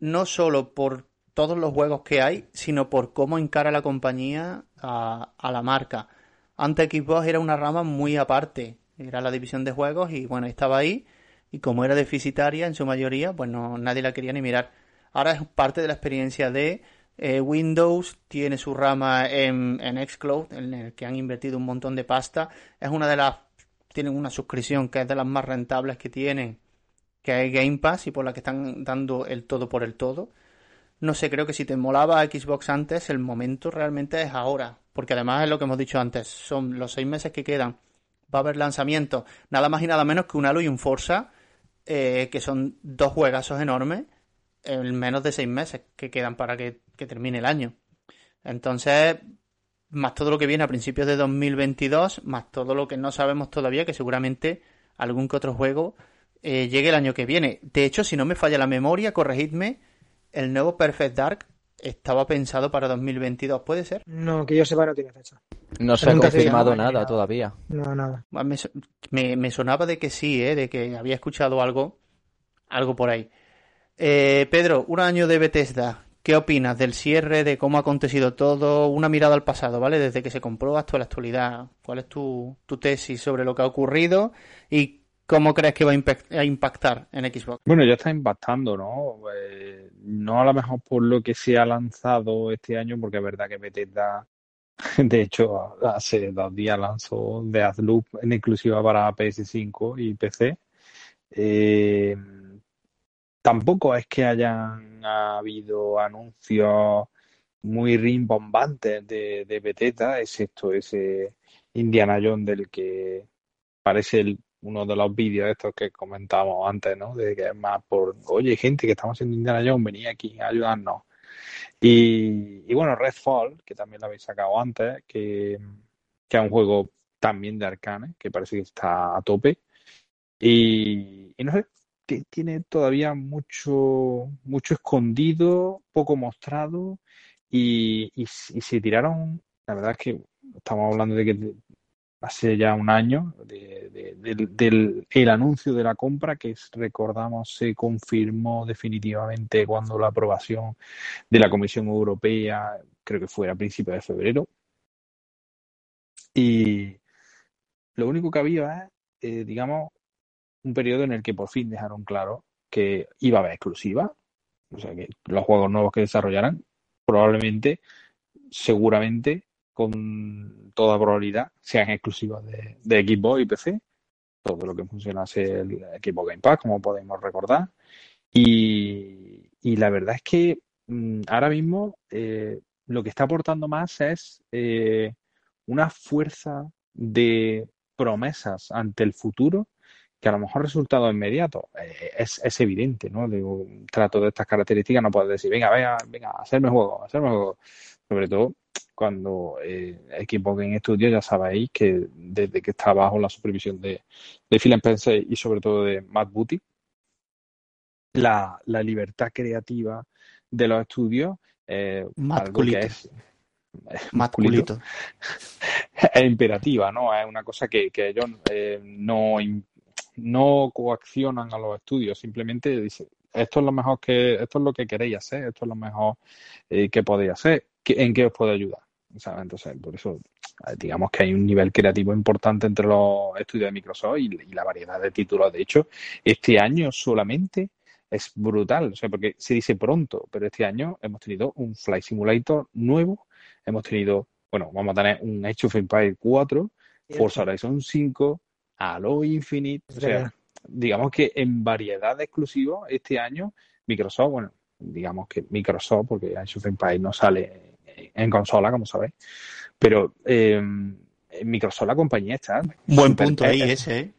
no solo por todos los juegos que hay, sino por cómo encara la compañía a, la marca. Antes Xbox era una rama muy aparte, era la división de juegos y bueno, estaba ahí y como era deficitaria en su mayoría, pues no, nadie la quería ni mirar. Ahora es parte de la experiencia de eh, Windows, tiene su rama en, en Xcloud, en el que han invertido un montón de pasta. Es una de las, tienen una suscripción que es de las más rentables que tienen que hay Game Pass y por la que están dando el todo por el todo. No sé, creo que si te molaba Xbox antes, el momento realmente es ahora. Porque además es lo que hemos dicho antes, son los seis meses que quedan. Va a haber lanzamientos, nada más y nada menos que un Halo y un Forza, eh, que son dos juegazos enormes, en menos de seis meses que quedan para que, que termine el año. Entonces, más todo lo que viene a principios de 2022, más todo lo que no sabemos todavía, que seguramente algún que otro juego eh, llegue el año que viene. De hecho, si no me falla la memoria, corregidme, el nuevo Perfect Dark estaba pensado para 2022, ¿puede ser? No, que yo sepa no tiene fecha. No se ha confirmado nada nada. todavía. No, nada. Bueno, Me, so- me- me sonaba de que sí, ¿eh? de que había escuchado algo, algo por ahí. Eh, Pedro, un año de Bethesda. ¿Qué opinas del cierre, de cómo ha acontecido todo? Una mirada al pasado, ¿vale? Desde que se compró hasta la actualidad. ¿Cuál es tu, tu tesis sobre lo que ha ocurrido y cómo crees que va a impact- a impactar en Xbox? Bueno, ya está impactando, ¿no? Eh, no a lo mejor por lo que se ha lanzado este año, porque es verdad que Bethesda, de hecho, hace dos días lanzó Deathloop en exclusiva para PS5 y PC. Eh, tampoco es que hayan habido anuncios muy rimbombantes de, de Bethesda, excepto ese Indiana Jones del que parece el- uno de los vídeos estos que comentábamos antes, ¿no? De que es más por, oye, gente que estamos haciendo Indiana Jones, venid aquí a ayudarnos. Y, y bueno, Redfall, que también lo habéis sacado antes, que, que es un juego también de Arcane, que parece que está a tope. Y, no sé, tiene todavía mucho, mucho escondido, poco mostrado, y, y, y se tiraron, la verdad es que estamos hablando de que hace ya un año de- de- del, el anuncio de la compra que recordamos se confirmó definitivamente cuando la aprobación de la Comisión Europea, creo que fue a principios de febrero. Y lo único que había es, eh, digamos, un periodo en el que por fin dejaron claro que iba a haber exclusiva, o sea que los juegos nuevos que desarrollaran probablemente, seguramente, con toda probabilidad, sean exclusivos de, de Xbox y PC. Todo lo que funciona es el Xbox Game Pass, como podemos recordar. Y, y la verdad es que mm, ahora mismo eh, lo que está aportando más es eh, una fuerza de promesas ante el futuro que a lo mejor resultado inmediato eh, es, es evidente, ¿no? De un trato de estas características no puedes decir, venga, venga, venga, hacerme juego, hacerme juego. Sobre todo cuando eh, Xbox Game Studios ya sabéis que desde que está bajo la supervisión de, de Phil Spencer y sobre todo de Matt Booty, la, la libertad creativa de los estudios eh, Matt Culito. que es, es Matt culito, Culito. es imperativa, ¿no? Es una cosa que, que ellos eh, no, no coaccionan a los estudios, simplemente dicen, esto es lo mejor que, esto es lo que queréis hacer, esto es lo mejor eh, que podéis hacer, ¿qué- ¿en qué os puedo ayudar? ¿Sabes? Entonces, por eso, eh, digamos que hay un nivel creativo importante entre los estudios de Microsoft y, y la variedad de títulos. De hecho, este año solamente es brutal, o sea, porque se dice pronto, pero este año hemos tenido un Flight Simulator nuevo, hemos tenido, bueno, vamos a tener un Age of Empires 4, Forza Horizon 5, Halo Infinite, o sea, digamos que en variedad de exclusivos este año Microsoft, bueno, digamos que Microsoft, porque Age of Empires no sale en consola, como sabéis, pero eh, Microsoft, la compañía está Buen punto ahí es- ese, ¿eh?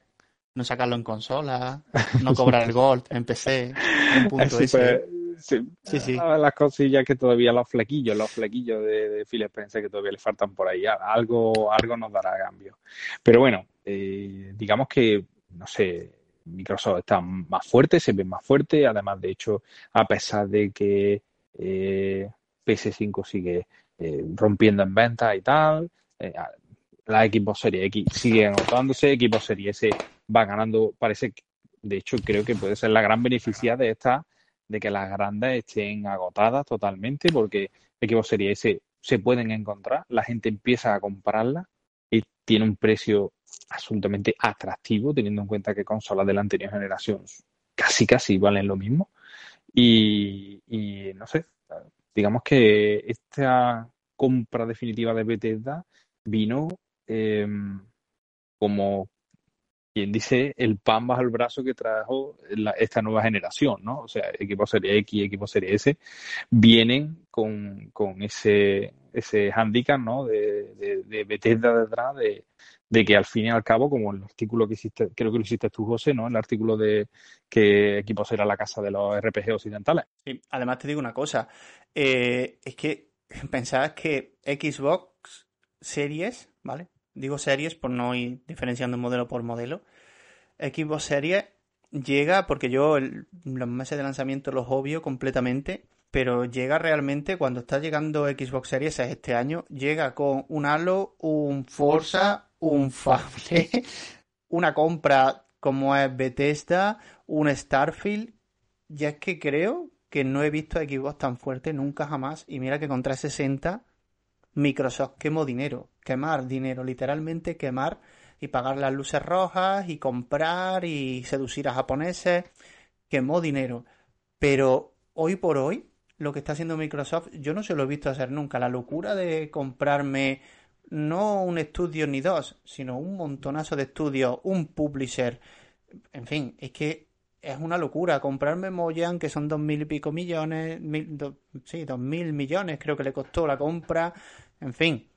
No sacarlo en consola, no cobrar el Gold en PC. Buen punto ese. sí, Sí, sí. ah, las cosillas que todavía los flequillos, los flequillos de, de Phil Spencer que todavía le faltan por ahí, algo, algo nos dará cambio. Pero bueno, eh, digamos que, no sé, Microsoft está más fuerte, se ve más fuerte, además de hecho, a pesar de que eh, PS5 sigue eh, rompiendo en ventas y tal, eh, la Xbox Series X sigue agotándose, Xbox Series S va ganando, parece que, de hecho, creo que puede ser la gran beneficiada de esta, de que las grandes estén agotadas totalmente, porque Xbox Series S se pueden encontrar, la gente empieza a comprarla y tiene un precio absolutamente atractivo, teniendo en cuenta que consolas de la anterior generación casi casi valen lo mismo. Y no sé, digamos que esta compra definitiva de Bethesda vino eh, como quien dice el pan bajo el brazo que trajo la- esta nueva generación, ¿no? O sea, equipos Serie X y equipos Serie S vienen con, con ese, ese hándicap, ¿no? De, de, de Bethesda detrás, de, de que al fin y al cabo, como el artículo que hiciste, creo que lo hiciste tú, José, ¿no? El artículo de que equipos era la casa de los RPG occidentales. Sí, además te digo una cosa, eh, es que pensabas que Xbox Series, ¿vale? Digo series por no ir diferenciando modelo por modelo. Xbox Series llega porque yo los meses de lanzamiento los obvio completamente pero llega realmente cuando está llegando Xbox Series este año, llega con un Halo, un Forza, un Fable, una compra como es Bethesda, un Starfield. Ya es que creo que no he visto a Xbox tan fuerte nunca jamás. Y mira que con 360 Microsoft quemó dinero, quemar dinero, literalmente quemar y pagar las luces rojas y comprar y seducir a japoneses, quemó dinero. Pero hoy por hoy, lo que está haciendo Microsoft, yo no se lo he visto hacer nunca. La locura de comprarme no un estudio ni dos, sino un montonazo de estudios, un publisher. En fin, es que es una locura. Comprarme Mojang, que son dos mil y pico millones, mil, sí, dos mil millones creo que le costó la compra. En fin,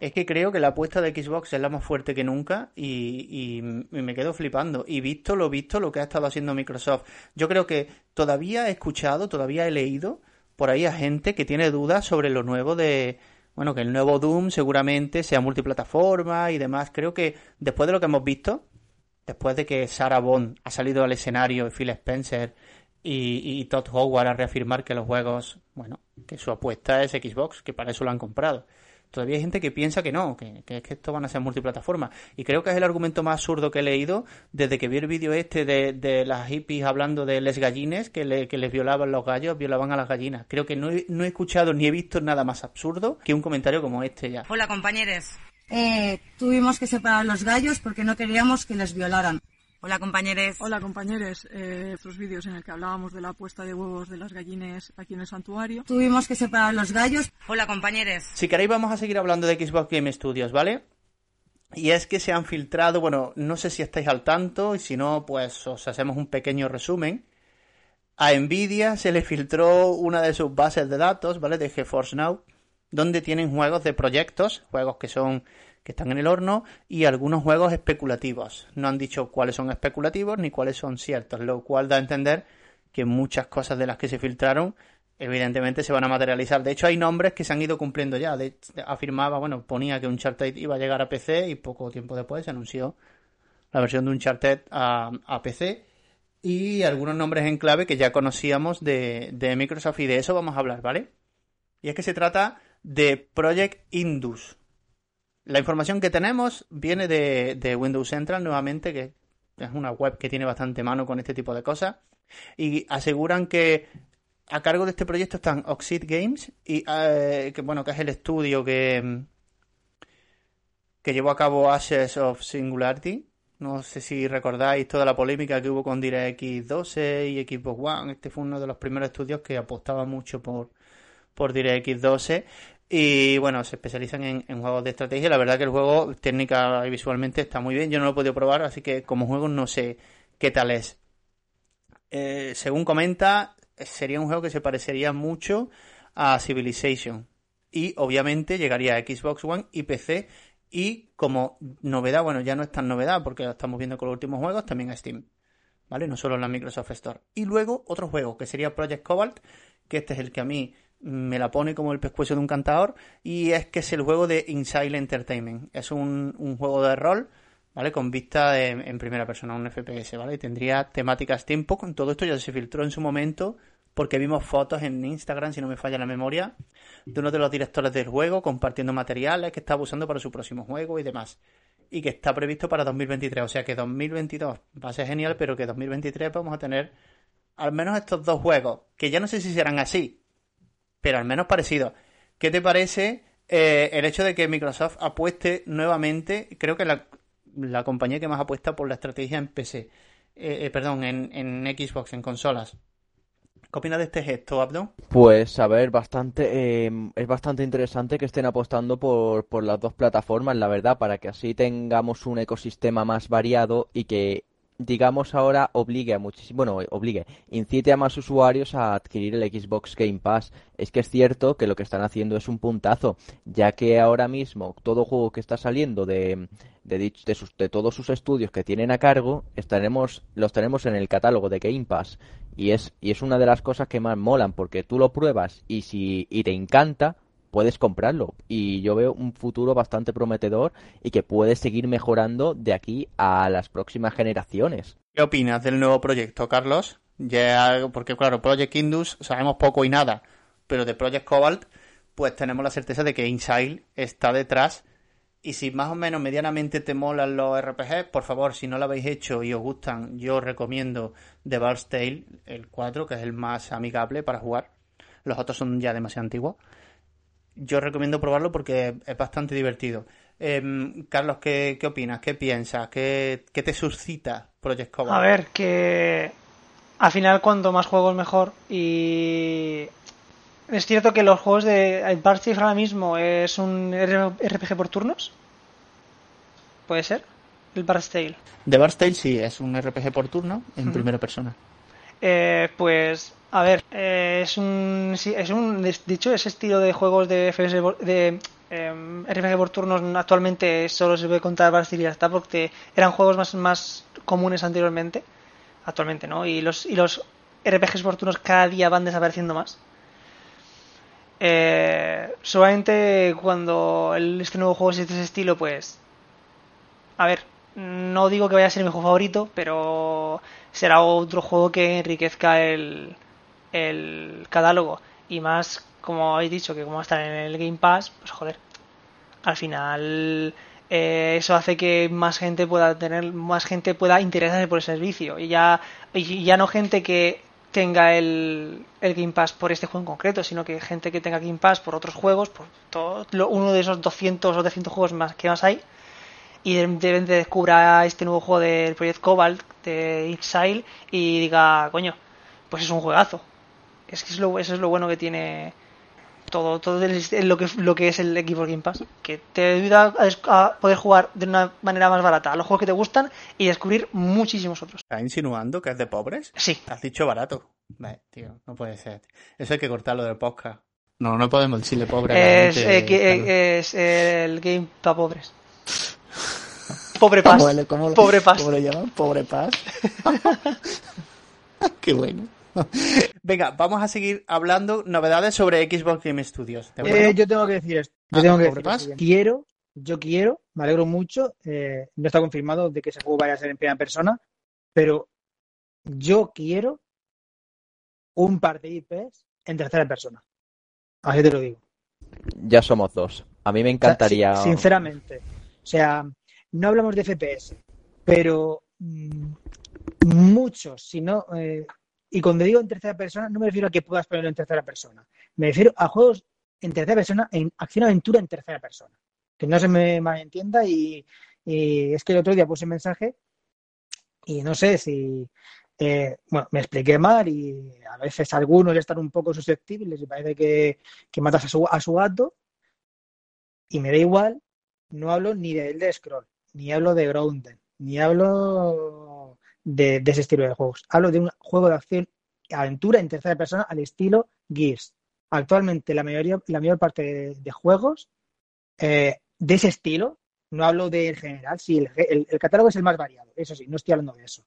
es que creo que la apuesta de Xbox es la más fuerte que nunca y, me quedo flipando. Y visto lo visto, lo que ha estado haciendo Microsoft, yo creo que todavía he escuchado, todavía he leído por ahí a gente que tiene dudas sobre lo nuevo de, bueno, que el nuevo Doom seguramente sea multiplataforma y demás. Creo que después de lo que hemos visto, después de que Sarah Bond ha salido al escenario, y Phil Spencer y, y Todd Howard a reafirmar que los juegos, bueno, que su apuesta es Xbox, que para eso lo han comprado todavía hay gente que piensa que no, que, que, que esto van a ser multiplataforma. Y creo que es el argumento más absurdo que he leído desde que vi el vídeo este de, de, las hippies hablando de les gallines, que, le, que les violaban los gallos, violaban a las gallinas. Creo que no he, no he escuchado ni he visto nada más absurdo que un comentario como este ya. Hola compañeros. Eh, tuvimos que separar los gallos porque no queríamos que les violaran. Hola compañeros. Hola compañeros. Eh, estos vídeos en el que hablábamos de la puesta de huevos de las gallines aquí en el santuario. Tuvimos que separar los gallos. Hola compañeros. Si queréis vamos a seguir hablando de Xbox Game Studios, ¿vale? Y es que se han filtrado, bueno, no sé si estáis al tanto y si no, pues os hacemos un pequeño resumen. A Nvidia se le filtró una de sus bases de datos, ¿vale? De GeForce Now, donde tienen juegos de proyectos, juegos que son que están en el horno y algunos juegos especulativos. No han dicho cuáles son especulativos ni cuáles son ciertos, lo cual da a entender que muchas cosas de las que se filtraron evidentemente se van a materializar. De hecho, hay nombres que se han ido cumpliendo ya. De, afirmaba, bueno, ponía que Uncharted iba a llegar a PC y poco tiempo después se anunció la versión de Uncharted a, a PC y algunos nombres en clave que ya conocíamos de, de Microsoft y de eso vamos a hablar, ¿vale? Y es que se trata de Project Indus. La información que tenemos viene de, Windows Central nuevamente, que es una web que tiene bastante mano con este tipo de cosas. Y aseguran que a cargo de este proyecto están Oxid Games, y eh, que bueno, que es el estudio que, que llevó a cabo Ashes of Singularity. No sé si recordáis toda la polémica que hubo con DirectX 12 y Xbox One. Este fue uno de los primeros estudios que apostaba mucho por, por DirectX 12. Y bueno, se especializan en, juegos de estrategia. La verdad que el juego técnica y visualmente está muy bien. Yo no lo he podido probar, así que como juego no sé qué tal es. Eh, según comenta, sería un juego que se parecería mucho a Civilization. Y obviamente llegaría a Xbox One y PC. Y como novedad, bueno, ya no es tan novedad porque lo estamos viendo con los últimos juegos, también a Steam. ¿Vale? No solo en la Microsoft Store. Y luego otro juego que sería Project Cobalt, que este es el que a mí me la pone como el pescuezo de un cantador y es que es el juego de Inside Entertainment. Es un, un juego de rol, ¿vale? Con vista en primera persona, un FPS, ¿vale? Y tendría temáticas tiempo. Con todo esto ya se filtró en su momento porque vimos fotos en Instagram, si no me falla la memoria, de uno de los directores del juego compartiendo materiales que estaba usando para su próximo juego y demás. Y que está previsto para 2023. O sea que 2022 va a ser genial, pero que 2023 vamos a tener al menos estos dos juegos, que ya no sé si serán así, pero al menos parecido. ¿Qué te parece eh, el hecho de que Microsoft apueste nuevamente, creo que la, la compañía que más apuesta por la estrategia en PC, eh, eh, perdón, en, en, Xbox, en consolas? ¿Qué opinas de este gesto, Abdo? Pues, a ver, bastante, eh, es bastante interesante que estén apostando por, por las dos plataformas, la verdad, para que así tengamos un ecosistema más variado y que digamos ahora obligue a muchísimo, bueno, obligue, incite a más usuarios a adquirir el Xbox Game Pass. Es que es cierto que lo que están haciendo es un puntazo, ya que ahora mismo todo juego que está saliendo de, de, de, sus, de todos sus estudios que tienen a cargo, estaremos, los tenemos en el catálogo de Game Pass. Y es, y es una de las cosas que más molan, porque tú lo pruebas y si y te encanta, puedes comprarlo. Y yo veo un futuro bastante prometedor y que puede seguir mejorando de aquí a las próximas generaciones. ¿Qué opinas del nuevo proyecto, Carlos? Ya, porque claro, Project Indus sabemos poco y nada, pero de Project Cobalt, pues tenemos la certeza de que Insight está detrás. Y si más o menos medianamente te molan los RPG, por favor, si no lo habéis hecho y os gustan, yo recomiendo The Bard's Tale, el 4, que es el más amigable para jugar. Los otros son ya demasiado antiguos. Yo recomiendo probarlo porque es bastante divertido. Em, Carlos, ¿qué, ¿qué opinas? ¿Qué piensas? ¿Qué, ¿Qué te suscita Project Cobalt? A ver, que al final cuanto más juegos mejor y es cierto que los juegos de Tale ahora mismo es un RPG por turnos. ¿Puede ser? El Bard's Tale. The Bard's Tale sí, es un RPG por turno en primera persona. Eh, pues, a ver, eh, es un. es un. Dicho, ese estilo de juegos de FPS de em, RPG por turnos actualmente solo se puede contar Bard's Tale y ya está, porque eran juegos más, más comunes anteriormente. Actualmente, ¿no? Y los, y los RPGs por turnos cada día van desapareciendo más. Eh, solamente cuando el, este nuevo juego es de ese estilo, pues. A ver, no digo que vaya a ser mi juego favorito, pero será otro juego que enriquezca el, el catálogo. Y más, como habéis dicho, que como están en el Game Pass, pues joder. Al final, eh, eso hace que más gente pueda tener, más gente pueda interesarse por el servicio. Y ya, y ya no gente que tenga el, el Game Pass por este juego en concreto, sino que gente que tenga Game Pass por otros juegos, por todo, uno de esos 200 o 300 juegos más que más hay, y de de repente descubra este nuevo juego del Project Cobalt de Exile y diga, coño, pues es un juegazo. Es que es lo, eso es lo bueno que tiene todo, todo el- lo, que, lo que es el equipo Game Pass, que te ayuda a, poder jugar de una manera más barata a los juegos que te gustan y descubrir muchísimos otros. ¿Estás insinuando que es de pobres? Sí. Has dicho barato. Tío, no puede ser. Eso hay que cortarlo del podcast. No, no podemos decirle pobre Es, eh, eh, es el game para pobres. Pobre Paz. ¿Cómo le- cómo lo- Pobre Paz. ¿Cómo lo llaman? Pobre Paz. Qué bueno. Venga, vamos a seguir hablando novedades sobre Xbox Game Studios. Eh, yo tengo que decir esto. Yo Ah, tengo que ¿pobre decir Paz? Quiero, yo quiero, me alegro mucho. eh, no está confirmado de que ese juego vaya a ser en primera persona, pero yo quiero un par de IPs en tercera persona. Así te lo digo. Ya somos dos. A mí me O sea, encantaría. si- sinceramente. O sea, no hablamos de FPS, pero mm, muchos, si no. eh, y cuando digo en tercera persona, no me refiero a que puedas ponerlo en tercera persona. Me refiero a juegos en tercera persona, en acción-aventura en tercera persona. Que no se me malentienda y, es que el otro día puse un mensaje y no sé si. eh, bueno, me expliqué mal y a veces algunos están un poco susceptibles y parece que, que matas a su, a su gato y me da igual, no hablo ni de Elder Scroll, ni hablo de Grounded, ni hablo de, de ese estilo de juegos. Hablo de un juego de acción aventura en tercera persona al estilo Gears. Actualmente la mayoría, la mayor parte de, juegos eh, de ese estilo, no hablo de en general, sí, el catálogo es el más variado, eso sí, no estoy hablando de eso.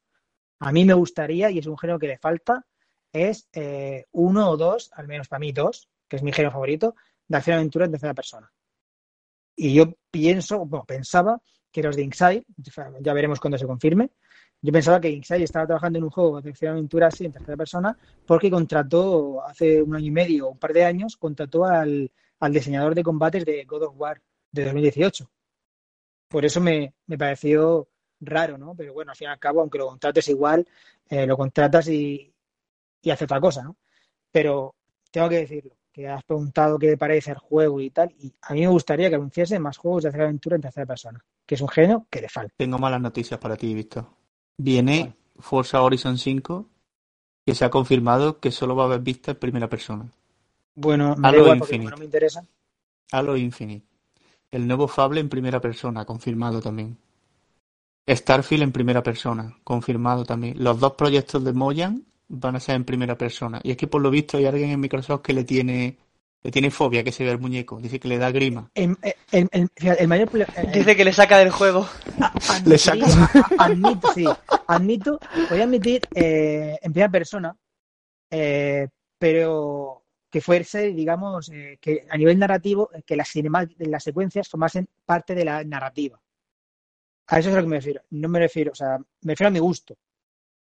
A mí me gustaría, y es un género que le falta, es eh, uno o dos, al menos para mí dos, que es mi género favorito, de acción aventura en tercera persona. Y yo pienso, bueno, pensaba que los de Inside, ya veremos cuando se confirme, yo pensaba que Inside estaba trabajando en un juego de acción aventura así en tercera persona porque contrató hace un año y medio, un par de años, contrató al, al diseñador de combates de God of War de 2018. Por eso me, me pareció raro, ¿no? Pero bueno, al fin y al cabo, aunque lo contrates igual, eh, lo contratas y, y hace otra cosa, ¿no? Pero tengo que decirlo, que has preguntado qué te parece el juego y tal, y a mí me gustaría que anunciase más juegos de hacer aventura en tercera persona, que es un género que le falta. Tengo malas noticias para ti, Víctor. Viene Forza Horizon 5, que se ha confirmado que solo va a haber vista en primera persona. Bueno, me igual Infinite. como no me interesa. Halo Infinite. El nuevo Fable en primera persona, confirmado también. Starfield en primera persona, confirmado también. Los dos proyectos de Moyan van a ser en primera persona. Y es que por lo visto hay alguien en Microsoft que le tiene, le tiene fobia que se vea el muñeco. Dice que le da grima. El, el- el- mayor problema- el- Dice que le saca del juego. Le saca- admito, sí, admito, voy a admitir eh, en primera persona, eh, pero que fuese, digamos, eh, que a nivel narrativo, eh, que las, las secuencias formasen parte de la narrativa. A eso es a lo que me refiero. No me refiero, o sea, me refiero a mi gusto.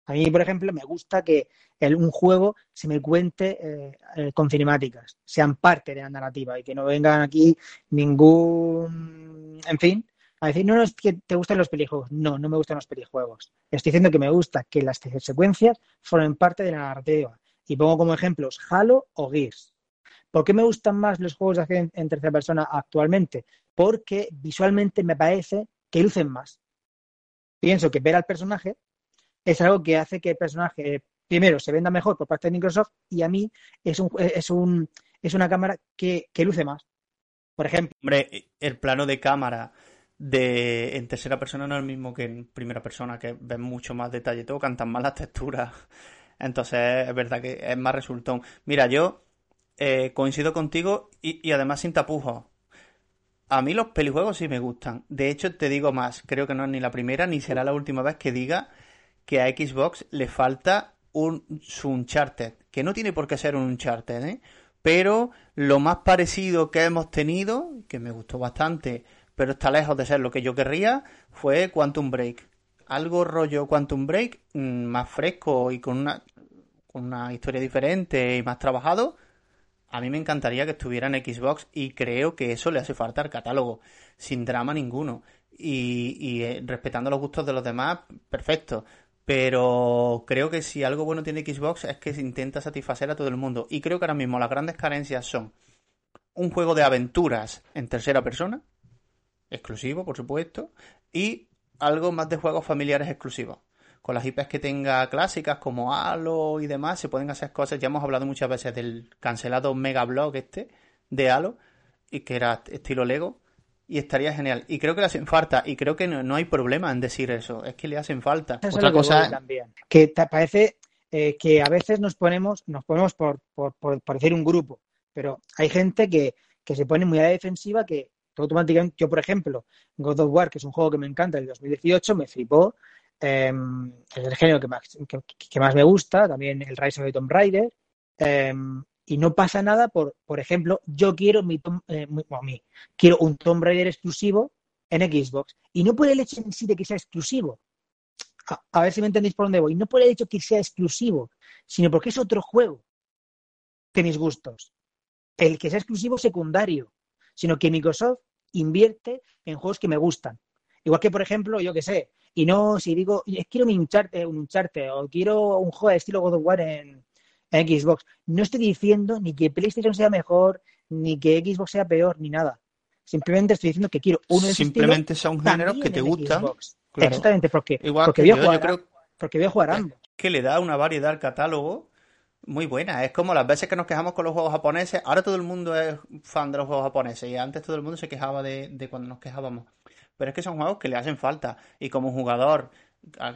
A mí, por ejemplo, me gusta que un juego se me cuente eh, eh, con cinemáticas, sean parte de la narrativa y que no vengan aquí ningún, en fin, a decir, no, no es que te gustan los pelijuegos. No, no me gustan los pelijuegos. Estoy diciendo que me gusta que las secuencias formen parte de la narrativa. Y pongo como ejemplos Halo o Gears. ¿Por qué me gustan más los juegos de acción en tercera persona actualmente? Porque visualmente me parece que lucen más. Pienso que ver al personaje es algo que hace que el personaje, primero, se venda mejor por parte de Microsoft y a mí es, un, es, un, es una cámara que, que luce más. Por ejemplo. Hombre, el plano de cámara de en tercera persona no es el mismo que en primera persona, que ves mucho más detalle, todo cantan más las texturas. Entonces es verdad que es más resultón. Mira, yo eh, coincido contigo y, y, además sin tapujos. A mí los pelijuegos sí me gustan. De hecho, te digo más, creo que no es ni la primera ni será la última vez que diga que a Xbox le falta un Uncharted, que no tiene por qué ser un Uncharted, ¿eh? pero lo más parecido que hemos tenido, que me gustó bastante, pero está lejos de ser lo que yo querría, fue Quantum Break. Algo rollo Quantum Break, mm, más fresco y con una, con una historia diferente y más trabajado. A mí me encantaría que estuviera en Xbox y creo que eso le hace falta al catálogo, sin drama ninguno. Y, y eh, respetando los gustos de los demás, perfecto. Pero creo que si algo bueno tiene Xbox es que se intenta satisfacer a todo el mundo. Y creo que ahora mismo las grandes carencias son un juego de aventuras en tercera persona, exclusivo, por supuesto, y algo más de juegos familiares exclusivos. Con las IPs que tenga clásicas como Halo y demás, se pueden hacer cosas. Ya hemos hablado muchas veces del cancelado Mega Blog este de Halo, y que era estilo Lego, y estaría genial. Y creo que le hacen falta, y creo que no, hay problema en decir eso, es que le hacen falta. Otra cosa también, que te parece eh, que a veces nos ponemos, nos ponemos por, por, por, decir un grupo, pero hay gente que, que se pone muy a la defensiva que automáticamente, yo por ejemplo, God of War, que es un juego que me encanta, el 2018, me flipó, eh, es el género que más, que, más, me gusta, también el Rise of the Tomb Raider, eh, y no pasa nada por, por ejemplo, yo quiero mi, eh, mi, quiero un Tomb Raider exclusivo en Xbox, y no por el hecho en sí de que sea exclusivo, a, a ver si me entendéis por dónde voy, no por el hecho que sea exclusivo, sino porque es otro juego que mis gustos. El que sea exclusivo secundario, sino que Microsoft invierte en juegos que me gustan. Igual que, por ejemplo, yo que sé, y no si digo, quiero un Uncharted, un Uncharted o quiero un juego de estilo God of War en, Xbox, no estoy diciendo ni que PlayStation sea mejor, ni que Xbox sea peor, ni nada. Simplemente estoy diciendo que quiero uno de Simplemente son géneros que te gustan. Exactamente, porque, porque, voy a jugar, porque voy a jugar ambos. Que le da una variedad al catálogo muy buena. Es como las veces que nos quejamos con los juegos japoneses. Ahora todo el mundo es fan de los juegos japoneses y antes todo el mundo se quejaba de, de cuando nos quejábamos. Pero es que son juegos que le hacen falta. Y como jugador,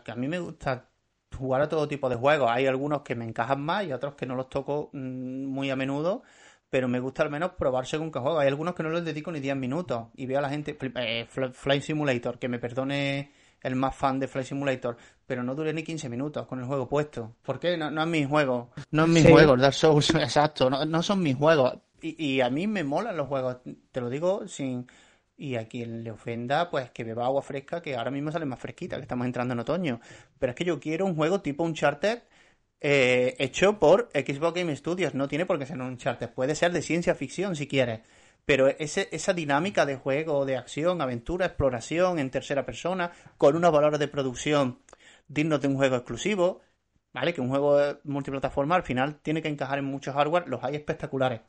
que a mí me gusta jugar a todo tipo de juegos. Hay algunos que me encajan más y otros que no los toco mm, muy a menudo. Pero me gusta al menos probar según qué juego. Hay algunos que no los dedico ni 10 minutos. Y veo a la gente. Eh, Flight Simulator, que me perdone el más fan de Flight Simulator, pero no duré ni 15 minutos con el juego puesto. ¿Por qué? No, no es mi juego. No es mi juego, Dark Souls, exacto. No, no son mis juegos. Y, y, a mí me molan los juegos, te lo digo sin... Y a quien le ofenda, pues que beba agua fresca, que ahora mismo sale más fresquita, que estamos entrando en otoño. Pero es que yo quiero un juego tipo Uncharted eh, hecho por Xbox Game Studios. No tiene por qué ser un Uncharted. Puede ser de ciencia ficción si quieres pero ese, esa dinámica de juego, de acción, aventura, exploración en tercera persona, con unos valores de producción dignos de un juego exclusivo, ¿vale? Que un juego multiplataforma al final tiene que encajar en muchos hardware, los hay espectaculares,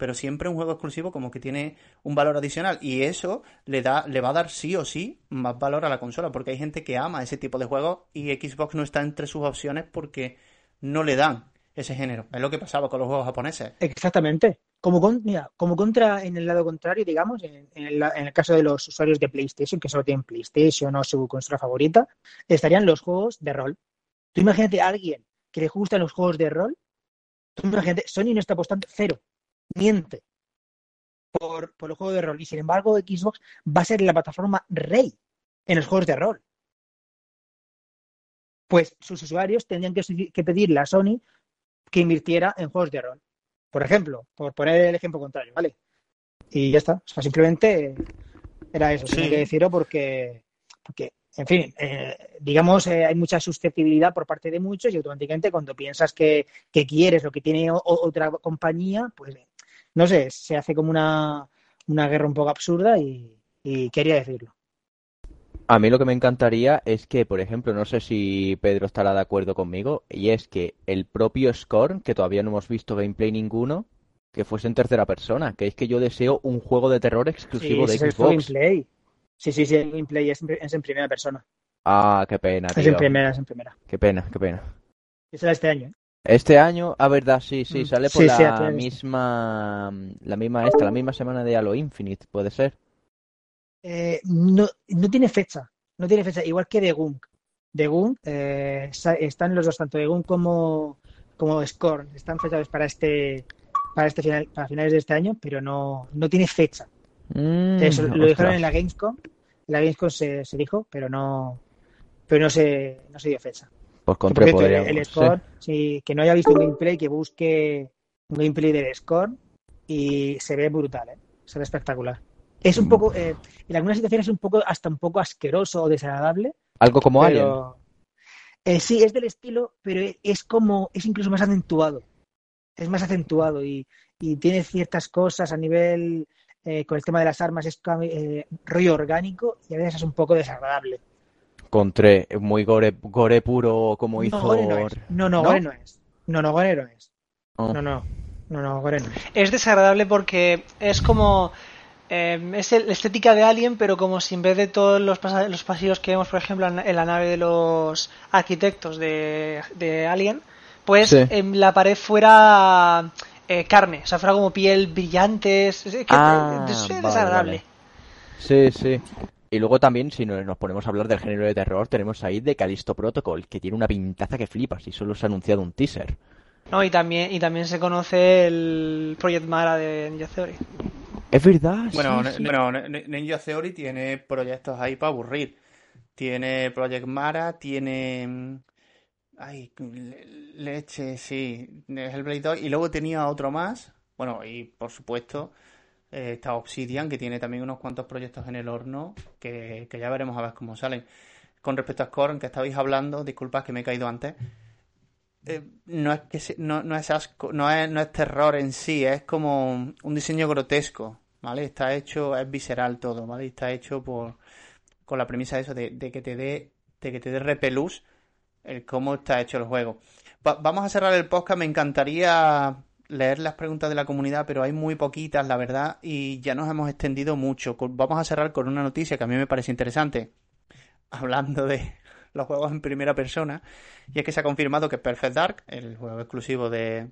pero siempre un juego exclusivo como que tiene un valor adicional y eso le da le va a dar sí o sí más valor a la consola, porque hay gente que ama ese tipo de juegos y Xbox no está entre sus opciones porque no le dan ese género. Es lo que pasaba con los juegos japoneses. Exactamente. Como, contra, en el lado contrario, digamos, en, el, caso de los usuarios de PlayStation, que solo tienen PlayStation o su consola favorita, estarían los juegos de rol. Tú imagínate a alguien que le gustan los juegos de rol, tú imagínate, Sony no está apostando cero, miente por, por el juego de rol. Y sin embargo, Xbox va a ser la plataforma rey en los juegos de rol. Pues sus usuarios tendrían que, que pedirle a Sony que invirtiera en juegos de rol. Por ejemplo, por poner el ejemplo contrario, ¿vale? Y ya está. O sea, simplemente era eso. Tenía que decirlo porque, porque en fin, eh, digamos, eh, hay mucha susceptibilidad por parte de muchos y automáticamente cuando piensas que, que quieres lo que tiene o- otra compañía, pues no sé, se hace como una, una guerra un poco absurda y, y quería decirlo. A mí lo que me encantaría es que, por ejemplo, no sé si Pedro estará de acuerdo conmigo, y es que el propio Scorn, que todavía no hemos visto gameplay ninguno, que fuese en tercera persona, que es que yo deseo un juego de terror exclusivo Sí, de es el Xbox. gameplay. Sí, sí, sí, el gameplay es, en- es en primera persona. Ah, qué pena, Es en tío. primera, es en primera. Qué pena, qué pena. Y será este año. ¿eh? Este año, a verdad, sí, sí, Mm. sale por Sí, la sí, de- misma, la misma esta, la misma semana de Halo Infinite, puede ser. Eh, no, no tiene fecha, no tiene fecha, igual que The Gunk. The Gunk, eh, está- están los dos, tanto The Gunk como, como Scorn, están fechados para este para este final, para finales de este año, pero no, no tiene fecha. Mm, Eso lo dijeron en la Gamescom, en la Gamescom se, se dijo, pero no pero no se, no se dio fecha. Pues Que, por podríamos, el, el sí. Que no haya visto un gameplay, que busque un gameplay del Scorn y se ve brutal, ¿eh? se ve espectacular. Es un Mm. poco, eh, en algunas situaciones es un poco, hasta un poco asqueroso o desagradable. Algo como Alien. pero eh, sí, es del estilo, pero es como, es incluso más acentuado. Es más acentuado y, y tiene ciertas cosas a nivel, eh, con el tema de las armas, es eh, rollo orgánico y a veces es un poco desagradable. Contré, muy gore, gore puro como hizo. No, Gore no es. No, no, ¿No? Gore no es. No, no, Gore no es. Oh. No, no. No, no, Gore no es. Es desagradable porque es como. eh, es el- la estética de Alien, pero como si en vez de todos los, pasillos que vemos, por ejemplo, en, en la nave de los arquitectos de, de Alien, pues Sí. em, la pared fuera eh, carne, o sea, fuera como piel brillante. Es, es que- Ah, es vale, desagradable. Sí, sí. Y luego también, si nos ponemos a hablar del género de terror, tenemos ahí The Callisto Protocol, que tiene una pintaza que flipas y solo se ha anunciado un teaser. ¿no? Y también, y también se conoce el Project Mara de Ninja Theory. Es verdad, Bueno, sí, bueno, Ninja Theory tiene proyectos ahí para aburrir. Tiene Project Mara, tiene... mm, Ay, le- leche, sí. Hellblade 2. Y luego tenía otro más. Bueno, y por supuesto eh, está Obsidian, que tiene también unos cuantos proyectos en el horno, que, que ya veremos a ver cómo salen. Con respecto a Scorn, que estabais hablando, disculpad que me he caído antes. eh, no es que se- no, no es asco, no es, no es terror en sí, es como un diseño grotesco, ¿vale? Está hecho, es visceral todo, ¿vale? Está hecho por con la premisa de eso, de, de que te dé, de que te dé repelús el cómo está hecho el juego. Va- vamos a cerrar el podcast, me encantaría leer las preguntas de la comunidad, pero hay muy poquitas, la verdad, y ya nos hemos extendido mucho. Vamos a cerrar con una noticia que a mí me parece interesante, hablando de los juegos en primera persona, y es que se ha confirmado que Perfect Dark, el juego exclusivo de,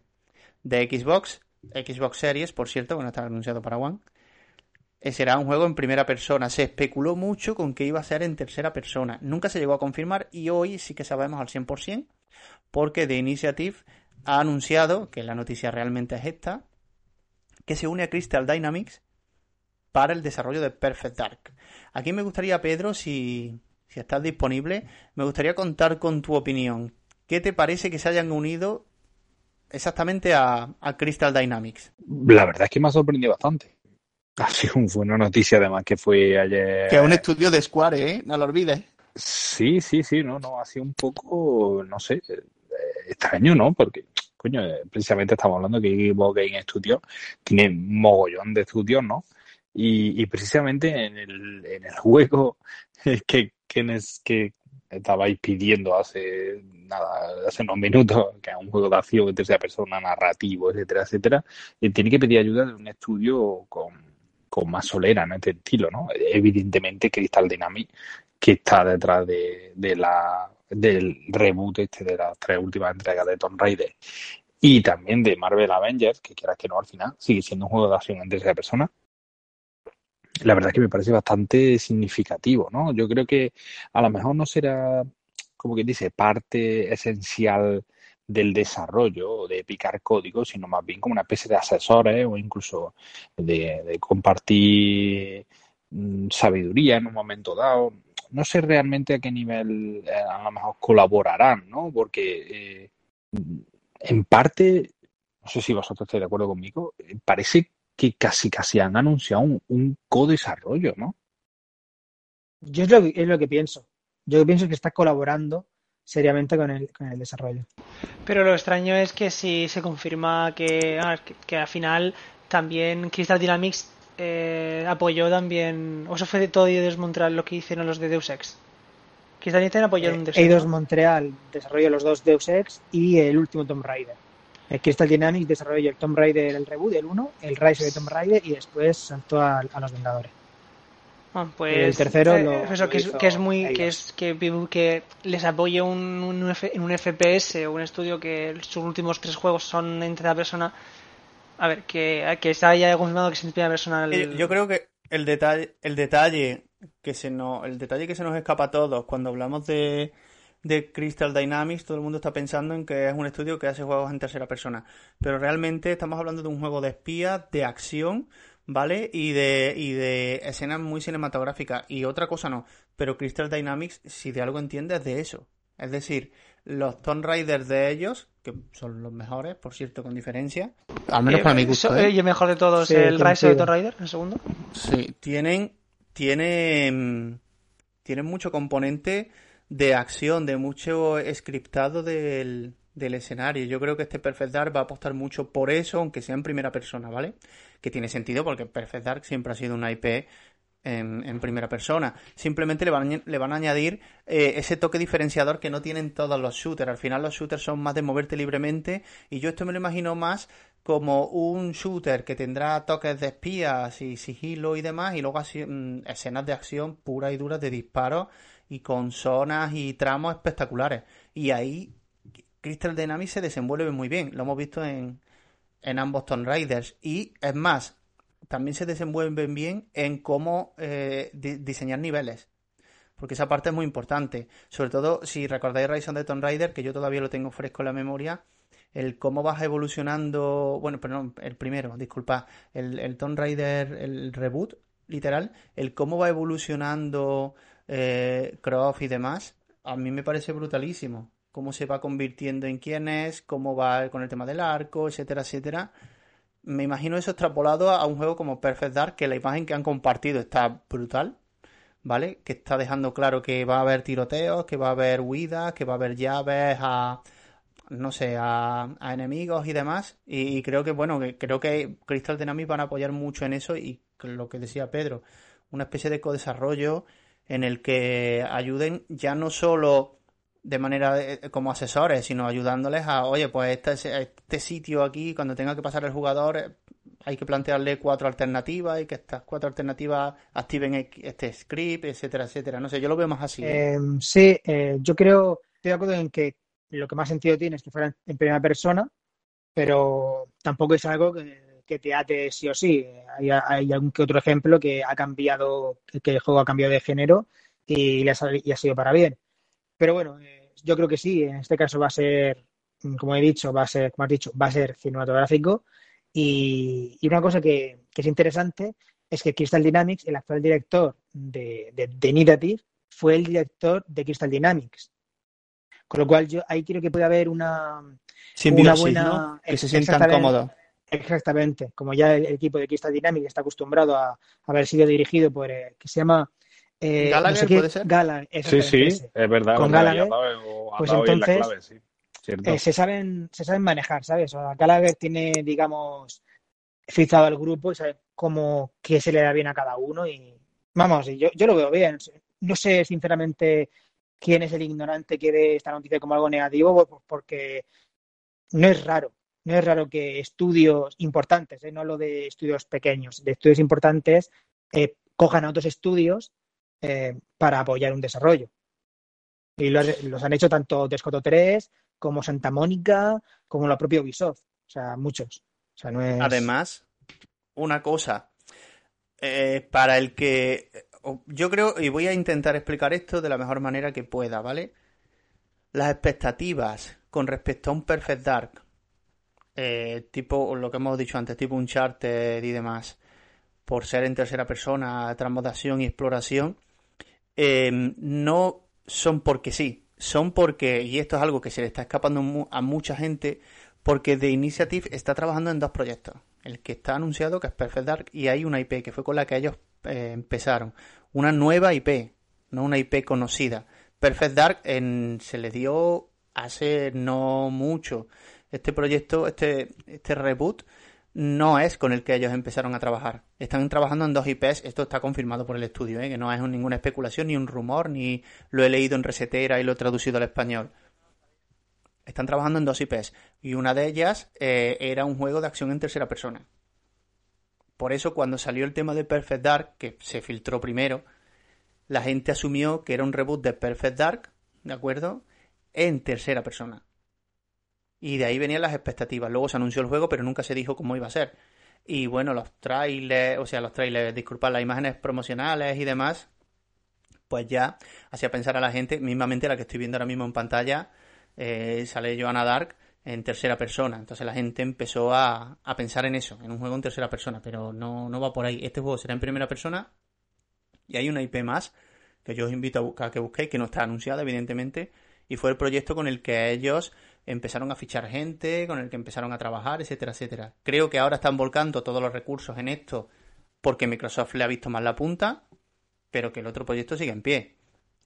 de Xbox, Xbox Series, por cierto, bueno, está anunciado para One, eh, será un juego en primera persona. Se especuló mucho con que iba a ser en tercera persona. Nunca se llegó a confirmar y hoy sí que sabemos al 100% porque The Initiative ha anunciado, que la noticia realmente es esta, que se une a Crystal Dynamics para el desarrollo de Perfect Dark. Aquí me gustaría, Pedro, si, si estás disponible, me gustaría contar con tu opinión. ¿Qué te parece que se hayan unido exactamente a, a Crystal Dynamics? La verdad es que me ha sorprendido bastante. Ha sido una noticia además que fue ayer. Que es un estudio de Square, ¿eh? No lo olvides. Sí, sí, sí, no, no, ha sido un poco, no sé, extraño, ¿no? Porque, coño, eh, precisamente estamos hablando que Xbox Game Studios tiene mogollón de estudios, ¿no? Y, precisamente en el, en el juego que, que, nes- que estabais pidiendo hace nada, hace unos minutos, que es un juego de acción de tercera persona, narrativo, etcétera, etcétera, tiene que pedir ayuda de un estudio con, con más solera en este estilo, ¿no? Evidentemente Crystal Dynamics que está detrás de, de la del reboot este de las tres últimas entregas de Tomb Raider y también de Marvel Avengers, que quieras que no al final, sigue siendo un juego de acción en tercera persona. La verdad es que me parece bastante significativo, ¿no? Yo creo que a lo mejor no será, como quien dice, parte esencial del desarrollo de picar código, sino más bien como una especie de asesores o incluso de, de compartir mm, sabiduría en un momento dado. No sé realmente a qué nivel eh, a lo mejor colaborarán, ¿no? Porque eh, en parte, no sé si vosotros estáis de acuerdo conmigo, eh, parece que casi casi han anunciado un, un co-desarrollo, ¿no? Yo es lo, que- es lo que pienso. Yo pienso que está colaborando seriamente con el, con el desarrollo. Pero lo extraño es que si se confirma que, ah, que, que al final también Crystal Dynamics eh, apoyó también, o eso fue de todo Eidos Montreal lo que hicieron los de Deus Ex. Crystal Dynamics apoyó un Deus Ex. Eidos. Montreal desarrolló los dos Deus Ex y el último Tomb Raider. El Crystal Dynamics desarrolló el Tomb Raider, el reboot, el 1, el Rise the Tomb Raider y después saltó a, a los Vengadores. Ah, pues, el tercero eh, lo- eso, lo que, es, que es muy que es que, que les apoye un, un, F- un FPS o un estudio que sus últimos tres juegos son en tercera persona a ver que, que está ya confirmado que es en primera Yo creo que el detalle, el detalle que se nos, el detalle que se nos escapa a todos cuando hablamos de, de Crystal Dynamics, todo el mundo está pensando en que es un estudio que hace juegos en tercera persona. Pero realmente estamos hablando de un juego de espías, de acción, ¿vale? Y de, y de escenas muy cinematográficas. Y otra cosa no. Pero Crystal Dynamics, si de algo entiende, es de eso. Es decir, los Tomb Raiders de ellos, que son los mejores, por cierto, con diferencia. Al menos Eh, para mi gusto. ¿eh? y el mejor de todos Sí, el Rise of the coincido. Tomb Raider el segundo Sí, tienen, tienen, tienen mucho componente de acción, de mucho scriptado del, del escenario. Yo creo que este Perfect Dark va a apostar mucho por eso, aunque sea en primera persona, ¿vale? Que tiene sentido porque Perfect Dark siempre ha sido una IP en, primera persona. Simplemente le van, le van a añadir eh, ese toque diferenciador que no tienen todos los shooters. Al final los shooters son más de moverte libremente y yo esto me lo imagino más como un shooter que tendrá toques de espías y sigilo y demás y luego así, mm, escenas de acción puras y duras de disparos y con zonas y tramos espectaculares. Y ahí Crystal Dynamics se desenvuelve muy bien. Lo hemos visto en, en ambos Tomb Raiders. Y es más, también se desenvuelven bien en cómo eh, di- diseñar niveles. Porque esa parte es muy importante. Sobre todo si recordáis Rise the Tomb Raider, que yo todavía lo tengo fresco en la memoria, el cómo vas evolucionando. Bueno, perdón, el primero, disculpa. El, el Tomb Raider, el reboot, literal. El cómo va evolucionando eh, Croft y demás. A mí me parece brutalísimo. Cómo se va convirtiendo en quién es, cómo va con el tema del arco, etcétera, etcétera me imagino eso extrapolado a un juego como Perfect Dark, que la imagen que han compartido está brutal, ¿vale? Que está dejando claro que va a haber tiroteos, que va a haber huidas, que va a haber llaves a, no sé, a, a enemigos y demás. Y, creo que, bueno, que creo que Crystal Dynamics van a apoyar mucho en eso y lo que decía Pedro, una especie de co-desarrollo en el que ayuden ya no solo de manera eh, como asesores, sino ayudándoles a, oye, pues este, este sitio aquí, cuando tenga que pasar el jugador, eh, hay que plantearle cuatro alternativas y que estas cuatro alternativas activen este script, etcétera, etcétera. No sé, yo lo veo más así. ¿eh? Eh, sí, eh, yo creo, estoy de acuerdo en que lo que más sentido tiene es que fuera en primera persona, pero tampoco es algo que, te ate sí o sí. Hay, hay algún que otro ejemplo que ha cambiado, que el juego ha cambiado de género y, y ha sido para bien. Pero bueno, eh, yo creo que sí, en este caso va a ser, mm, como he dicho, va a ser, como has dicho, va a ser cinematográfico. Y, y una cosa que, que es interesante es que Crystal Dynamics, el actual director de, de, de Initiative, fue el director de Crystal Dynamics. Con lo cual yo ahí creo que puede haber una, una buena... ¿no? Que se sientan cómodos. Exactamente, como ya el equipo de Crystal Dynamics está acostumbrado a, haber sido dirigido por, eh, que se llama... eh, no ¿Gallagher, sé qué- puede ser? Gallagher, Sí, sí, ese. es verdad. Con verdad, Gallagher, dado- pues entonces, clave, sí. Cierto. eh, se saben, se saben manejar, ¿sabes? O sea, Gallagher tiene, digamos, fijado al grupo y sabe cómo, qué se le da bien a cada uno y vamos, yo, yo lo veo bien. No sé sinceramente quién es el ignorante que ve esta noticia como algo negativo, pues porque no es raro. No es raro que estudios importantes, ¿eh? no lo de estudios pequeños, de estudios importantes, eh, cojan a otros estudios eh, para apoyar un desarrollo. Y los, han hecho tanto Descoto 3 como Santa Mónica, como la propia Ubisoft. O sea, muchos. Además, una cosa, eh, para el que yo creo, y voy a intentar explicar esto de la mejor manera que pueda, ¿vale? Las expectativas con respecto a un Perfect Dark, eh, tipo lo que hemos dicho antes, tipo un charter y demás, por ser en tercera persona, acción y exploración, eh, no son porque sí, son porque, y esto es algo que se le está escapando a mucha gente, porque The Initiative está trabajando en dos proyectos. El que está anunciado, que es Perfect Dark, y hay una IP que fue con la que ellos eh, empezaron. Una nueva IP, no una IP conocida. Perfect Dark en, se le dio hace no mucho. Este proyecto, este, este reboot, no es con el que ellos empezaron a trabajar. Están trabajando en dos IPs, esto está confirmado por el estudio, ¿eh? que no es ninguna especulación, ni un rumor, ni lo he leído en resetera y lo he traducido al español. Están trabajando en dos IPs y una de ellas eh, era un juego de acción en tercera persona. Por eso cuando salió el tema de Perfect Dark, que se filtró primero, la gente asumió que era un reboot de Perfect Dark, ¿de acuerdo? En tercera persona. Y de ahí venían las expectativas. Luego se anunció el juego, pero nunca se dijo cómo iba a ser. Y bueno, los trailers, o sea, los trailers, disculpad, las imágenes promocionales y demás, pues ya hacía pensar a la gente, mismamente la que estoy viendo ahora mismo en pantalla, eh, sale Joanna Dark en tercera persona. Entonces la gente empezó a, a, pensar en eso, en un juego en tercera persona, pero no, no va por ahí. Este juego será en primera persona y hay una IP más que yo os invito a, a que busquéis, que no está anunciada, evidentemente, y fue el proyecto con el que ellos empezaron a fichar gente, con el que empezaron a trabajar, etcétera, etcétera. Creo que ahora están volcando todos los recursos en esto porque Microsoft le ha visto más la punta, pero que el otro proyecto sigue en pie.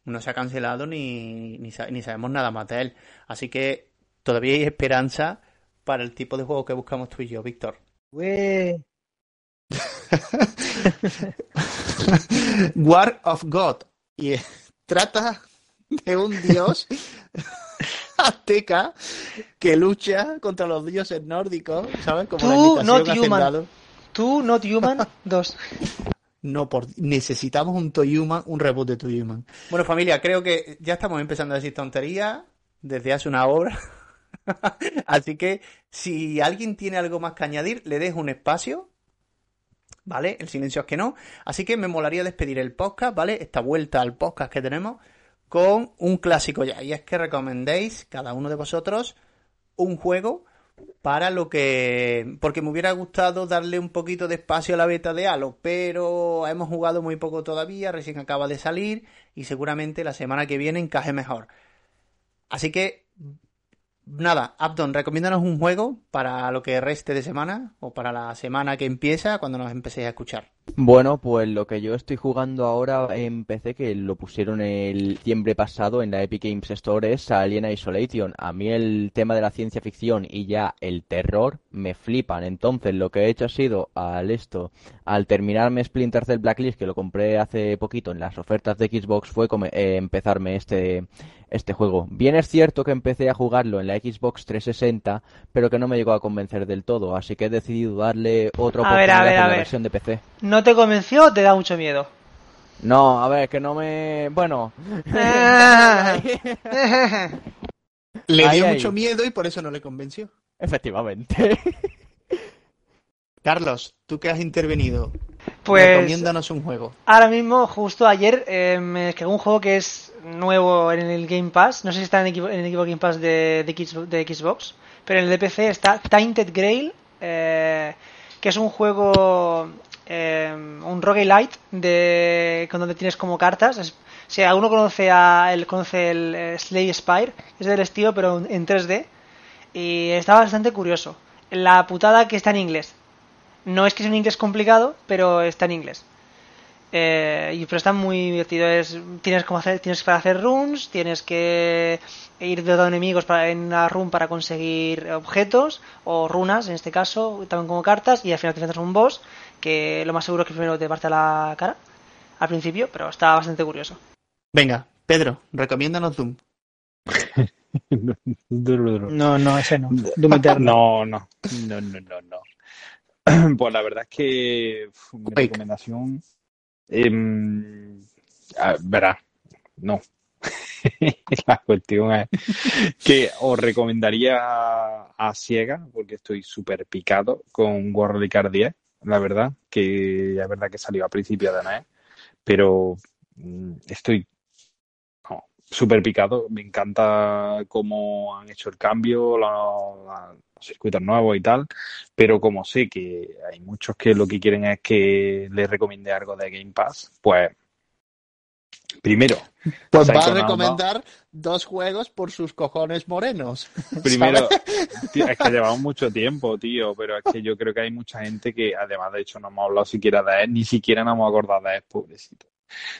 No se ha cancelado ni, ni, ni sabemos nada más de él. Así que todavía hay esperanza para el tipo de juego que buscamos tú y yo, Víctor. War of God. Y trata de un dios azteca que lucha contra los dioses nórdicos, ¿sabes? Como Tú, not human. Tú, not human, dos. No, por... necesitamos un Toyuman, un reboot de Toyuman. Bueno, familia, creo que ya estamos empezando a decir tonterías desde hace una hora. Así que si alguien tiene algo más que añadir, le dejo un espacio. ¿Vale? El silencio es que no. Así que me molaría despedir el podcast, ¿vale? Esta vuelta al podcast que tenemos con un clásico ya. Y es que recomendéis, cada uno de vosotros, un juego para lo que... Porque me hubiera gustado darle un poquito de espacio a la beta de Halo, pero hemos jugado muy poco todavía, recién acaba de salir y seguramente la semana que viene encaje mejor. Así que nada, Abdon, recomiéndanos un juego para lo que reste de semana o para la semana que empieza cuando nos empecéis a escuchar. Bueno, pues lo que yo estoy jugando ahora en PC, que lo pusieron el diciembre pasado en la Epic Games Store, es Alien Isolation. A mí el tema de la ciencia ficción y ya el terror me flipan. Entonces lo que he hecho ha sido al esto, al terminarme Splinter Cell Blacklist, que lo compré hace poquito en las ofertas de Xbox, fue eh, empezarme este este juego. Bien es cierto que empecé a jugarlo en la Xbox 360, pero que no me llegó a convencer del todo, así que he decidido darle otra oportunidad a, la versión de PC. ¿No te convenció o te da mucho miedo? No, a ver, que no me... Bueno... le dio mucho miedo y por eso no le convenció. Efectivamente. Carlos, tú que has intervenido, pues, recomiéndanos un juego. Ahora mismo, justo ayer, eh, me descargué un juego que es nuevo en el Game Pass. No sé si está en el equipo, en el equipo Game Pass de, de, Xbox, pero en el DPC está Tainted Grail, eh, que es un juego, eh, un roguelite de, con donde tienes como cartas. si alguno conoce, a, el, conoce el Slay Spire, es del estilo, pero en 3D. Y está bastante curioso. La putada que está en inglés no es que es un inglés complicado, pero está en inglés. Eh, y pero está muy divertido. Es, tienes como hacer, tienes para hacer runs, tienes que ir de enemigos para, en una run para conseguir objetos o runas, en este caso, también como cartas, y al final te enfrentas a un boss que lo más seguro es que primero te parte la cara al principio, pero está bastante curioso. Venga, Pedro, recomiéndanos Doom. no, no, ese no. Doom No, no, no, no, no, no. Pues la verdad es que mi recomendación. Eh, verá, no. la cuestión es que os recomendaría a ciega, porque estoy súper picado con World Card 10, la verdad, que es verdad que salió a principio de mes, pero mm, estoy súper picado. Me encanta cómo han hecho el cambio, los, circuitos nuevos y tal, pero como sé que hay muchos que lo que quieren es que les recomiende algo de Game Pass, pues Primero. Pues va a recomendar dos juegos por sus cojones morenos. Primero, es que llevamos mucho tiempo, tío, pero es que yo creo que hay mucha gente que, además, de hecho, no hemos hablado siquiera de él, ni siquiera nos hemos acordado de él, pobrecito.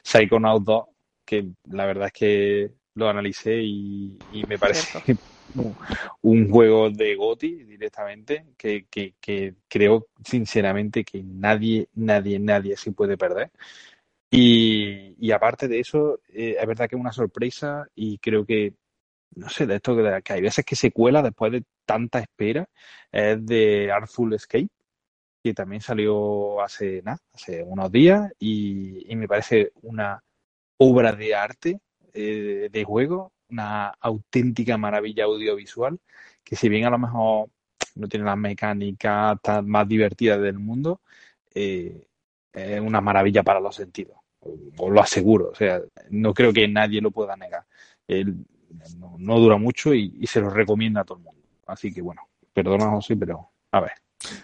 Psychonauts 2, que la verdad es que lo analicé y, y me parece un, un juego de Goti directamente que, que, que creo sinceramente que nadie, nadie, nadie se puede perder. Y, aparte de eso, eh, es verdad que es una sorpresa y creo que, no sé, de esto que, hay veces que se cuela después de tanta espera, es de Artful Escape, que también salió hace nada, hace unos días y, me parece una obra de arte eh, de juego, una auténtica maravilla audiovisual, que si bien a lo mejor no tiene las mecánicas más divertidas del mundo, eh, es una maravilla para los sentidos, os lo aseguro, o sea, no creo que nadie lo pueda negar. El- no, no dura mucho y, y se lo recomienda a todo el mundo. Así que bueno, perdona José, pero a ver,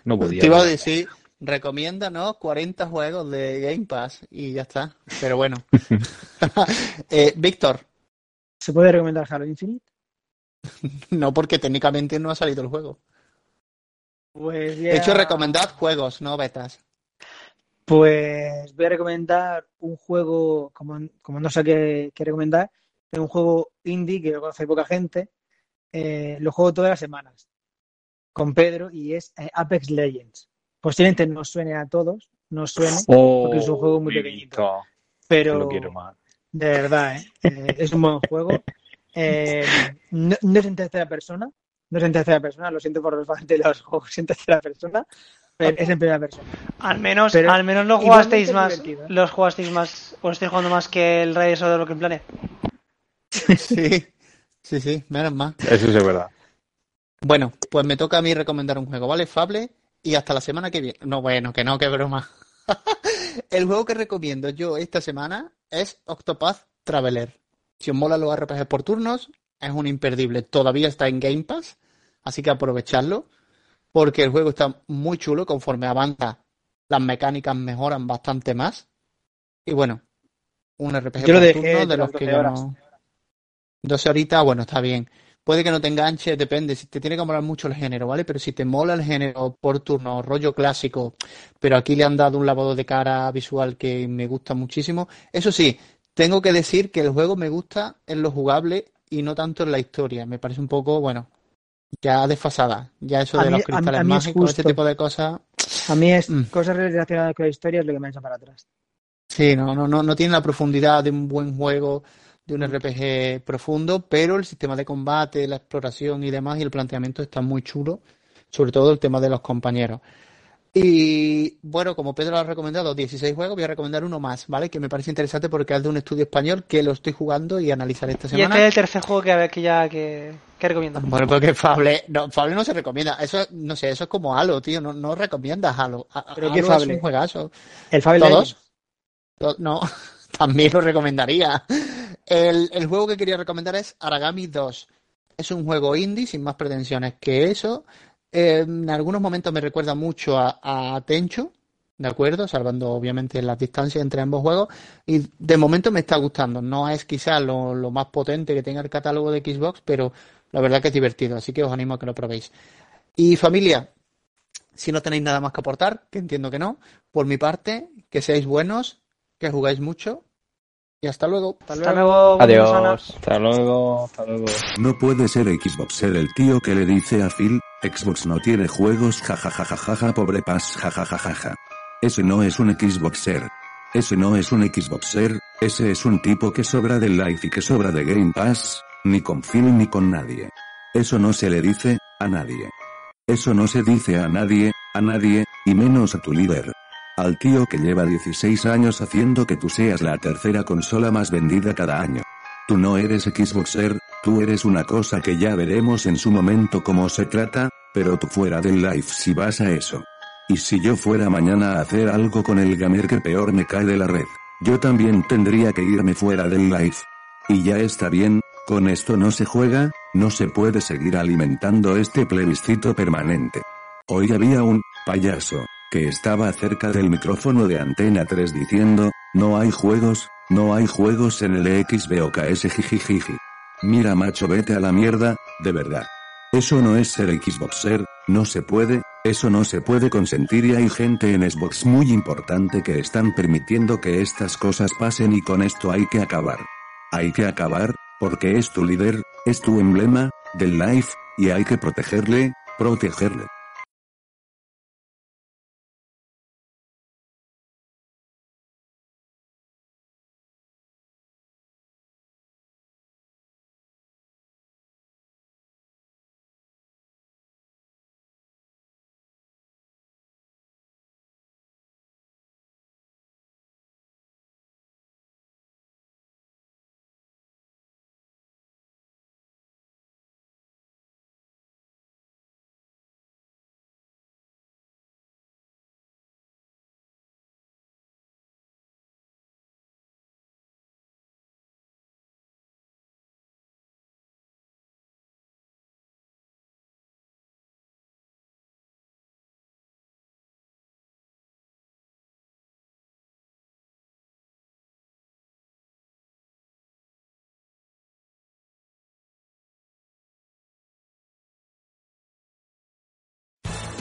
no podía. Te iba a decir, recomienda, ¿no? 40 juegos de Game Pass y ya está. Pero bueno. Eh, Víctor, ¿Se puede recomendar Halo Infinite? no porque técnicamente no ha salido el juego. Pues De hecho, ya- recomendad juegos, no betas. Pues voy a recomendar un juego, como, como no sé qué, qué recomendar, es un juego indie que lo conoce poca gente. eh, lo juego todas las semanas con Pedro y es eh, Apex Legends. Posiblemente no suene a todos, no suene, porque es un juego muy pequeñito. Pero Oh, Lo quiero más. de verdad, ¿eh? Eh, es un buen juego. No, no es en tercera persona, no es en tercera persona, lo siento por los fans de los juegos en tercera persona, es en primera persona. Al menos, Pero al menos lo jugasteis más, ¿eh? los jugasteis más, o estáis jugando más que el Riders of the Broken Planet. Sí, sí, sí, menos mal. Eso sí es verdad. Bueno, pues me toca a mí recomendar un juego, ¿vale? Fable y hasta la semana que viene. No, bueno, que no, que broma. El juego que recomiendo yo esta semana es Octopath Traveler. Si os mola los RPG por turnos, es un imperdible. Todavía está en Game Pass, así que aprovechadlo, porque el juego está muy chulo. Conforme avanza, las mecánicas mejoran bastante más. Y bueno, un RPG Yo lo por dejé turno de los que 12 yo horas. no. 12 horitas, bueno, está bien. Puede que no te enganche, depende. Si te tiene que molar mucho el género, ¿vale? Pero si te mola el género por turno, rollo clásico, pero aquí le han dado un lavado de cara visual que me gusta muchísimo. Eso sí, tengo que decir que el juego me gusta en lo jugable y no tanto en la historia. Me parece un poco, bueno, ya desfasada. Ya eso A de mí- los a mí- cristales a mí es mágicos, este justo. tipo de cosas. A mí es Mm. cosas relacionadas con la historia es lo que me ha hecho para atrás. Sí, no, no, no, no tiene la profundidad de un buen juego, de un RPG profundo, pero el sistema de combate, la exploración y demás, y el planteamiento está muy chulo, sobre todo el tema de los compañeros. Y bueno, como Pedro ha recomendado 16 juegos, voy a recomendar uno más, ¿vale? Que me parece interesante porque es de un estudio español que lo estoy jugando y analizaré esta Y semana. este es el tercer juego que, a ver, que ya que, que recomiendo. Bueno, porque Fable, no, Fable no se recomienda. Eso, es- no sé, eso es como Halo, tío. No, no recomiendas Halo. A- ¿Pero Halo qué es Fable? un juegazo. El Fable ¿Todos? No, también lo recomendaría. El, el juego que quería recomendar es Aragami 2. Es un juego indie sin más pretensiones que eso. Eh, en algunos momentos me recuerda mucho a, a ¿de acuerdo? Salvando obviamente las distancias entre ambos juegos. Y de momento me está gustando. No es quizá lo, lo más potente que tenga el catálogo de Xbox, pero la verdad que es divertido. Así que os animo a que lo probéis. Y familia, si no tenéis nada más que aportar, que entiendo que no, por mi parte, que seáis buenos, que jugáis mucho y hasta luego. Hasta luego. Adiós. Hasta luego, hasta luego. No puede ser Xboxer el tío que le dice a Phil, Xbox no tiene juegos jajajajaja pobre paz jajajajaja. Ese no es un Xboxer. Ese no es un Xboxer, ese es un tipo que sobra del life y que sobra de Game Pass, ni con Phil ni con nadie. Eso no se le dice, a nadie. Eso no se dice a nadie, a nadie, y menos a tu líder. Al tío que lleva 16 años haciendo que tú seas la tercera consola más vendida cada año. Tú no eres Xboxer, tú eres una cosa que ya veremos en su momento cómo se trata, pero tú fuera del live si vas a eso. Y si yo fuera mañana a hacer algo con el gamer que peor me cae de la red, yo también tendría que irme fuera del live. Y ya está bien, con esto no se juega, no se puede seguir alimentando este plebiscito permanente. Hoy había un payaso que estaba cerca del micrófono de Antena 3 diciendo, no hay juegos, no hay juegos en el XBOKS jijijiji. Mira macho vete a la mierda, de verdad. Eso no es ser Xboxer, no se puede, eso no se puede consentir y hay gente en Xbox muy importante que están permitiendo que estas cosas pasen y con esto hay que acabar. Hay que acabar, Porque es tu líder, es tu emblema, del life, y hay que protegerle, protegerle.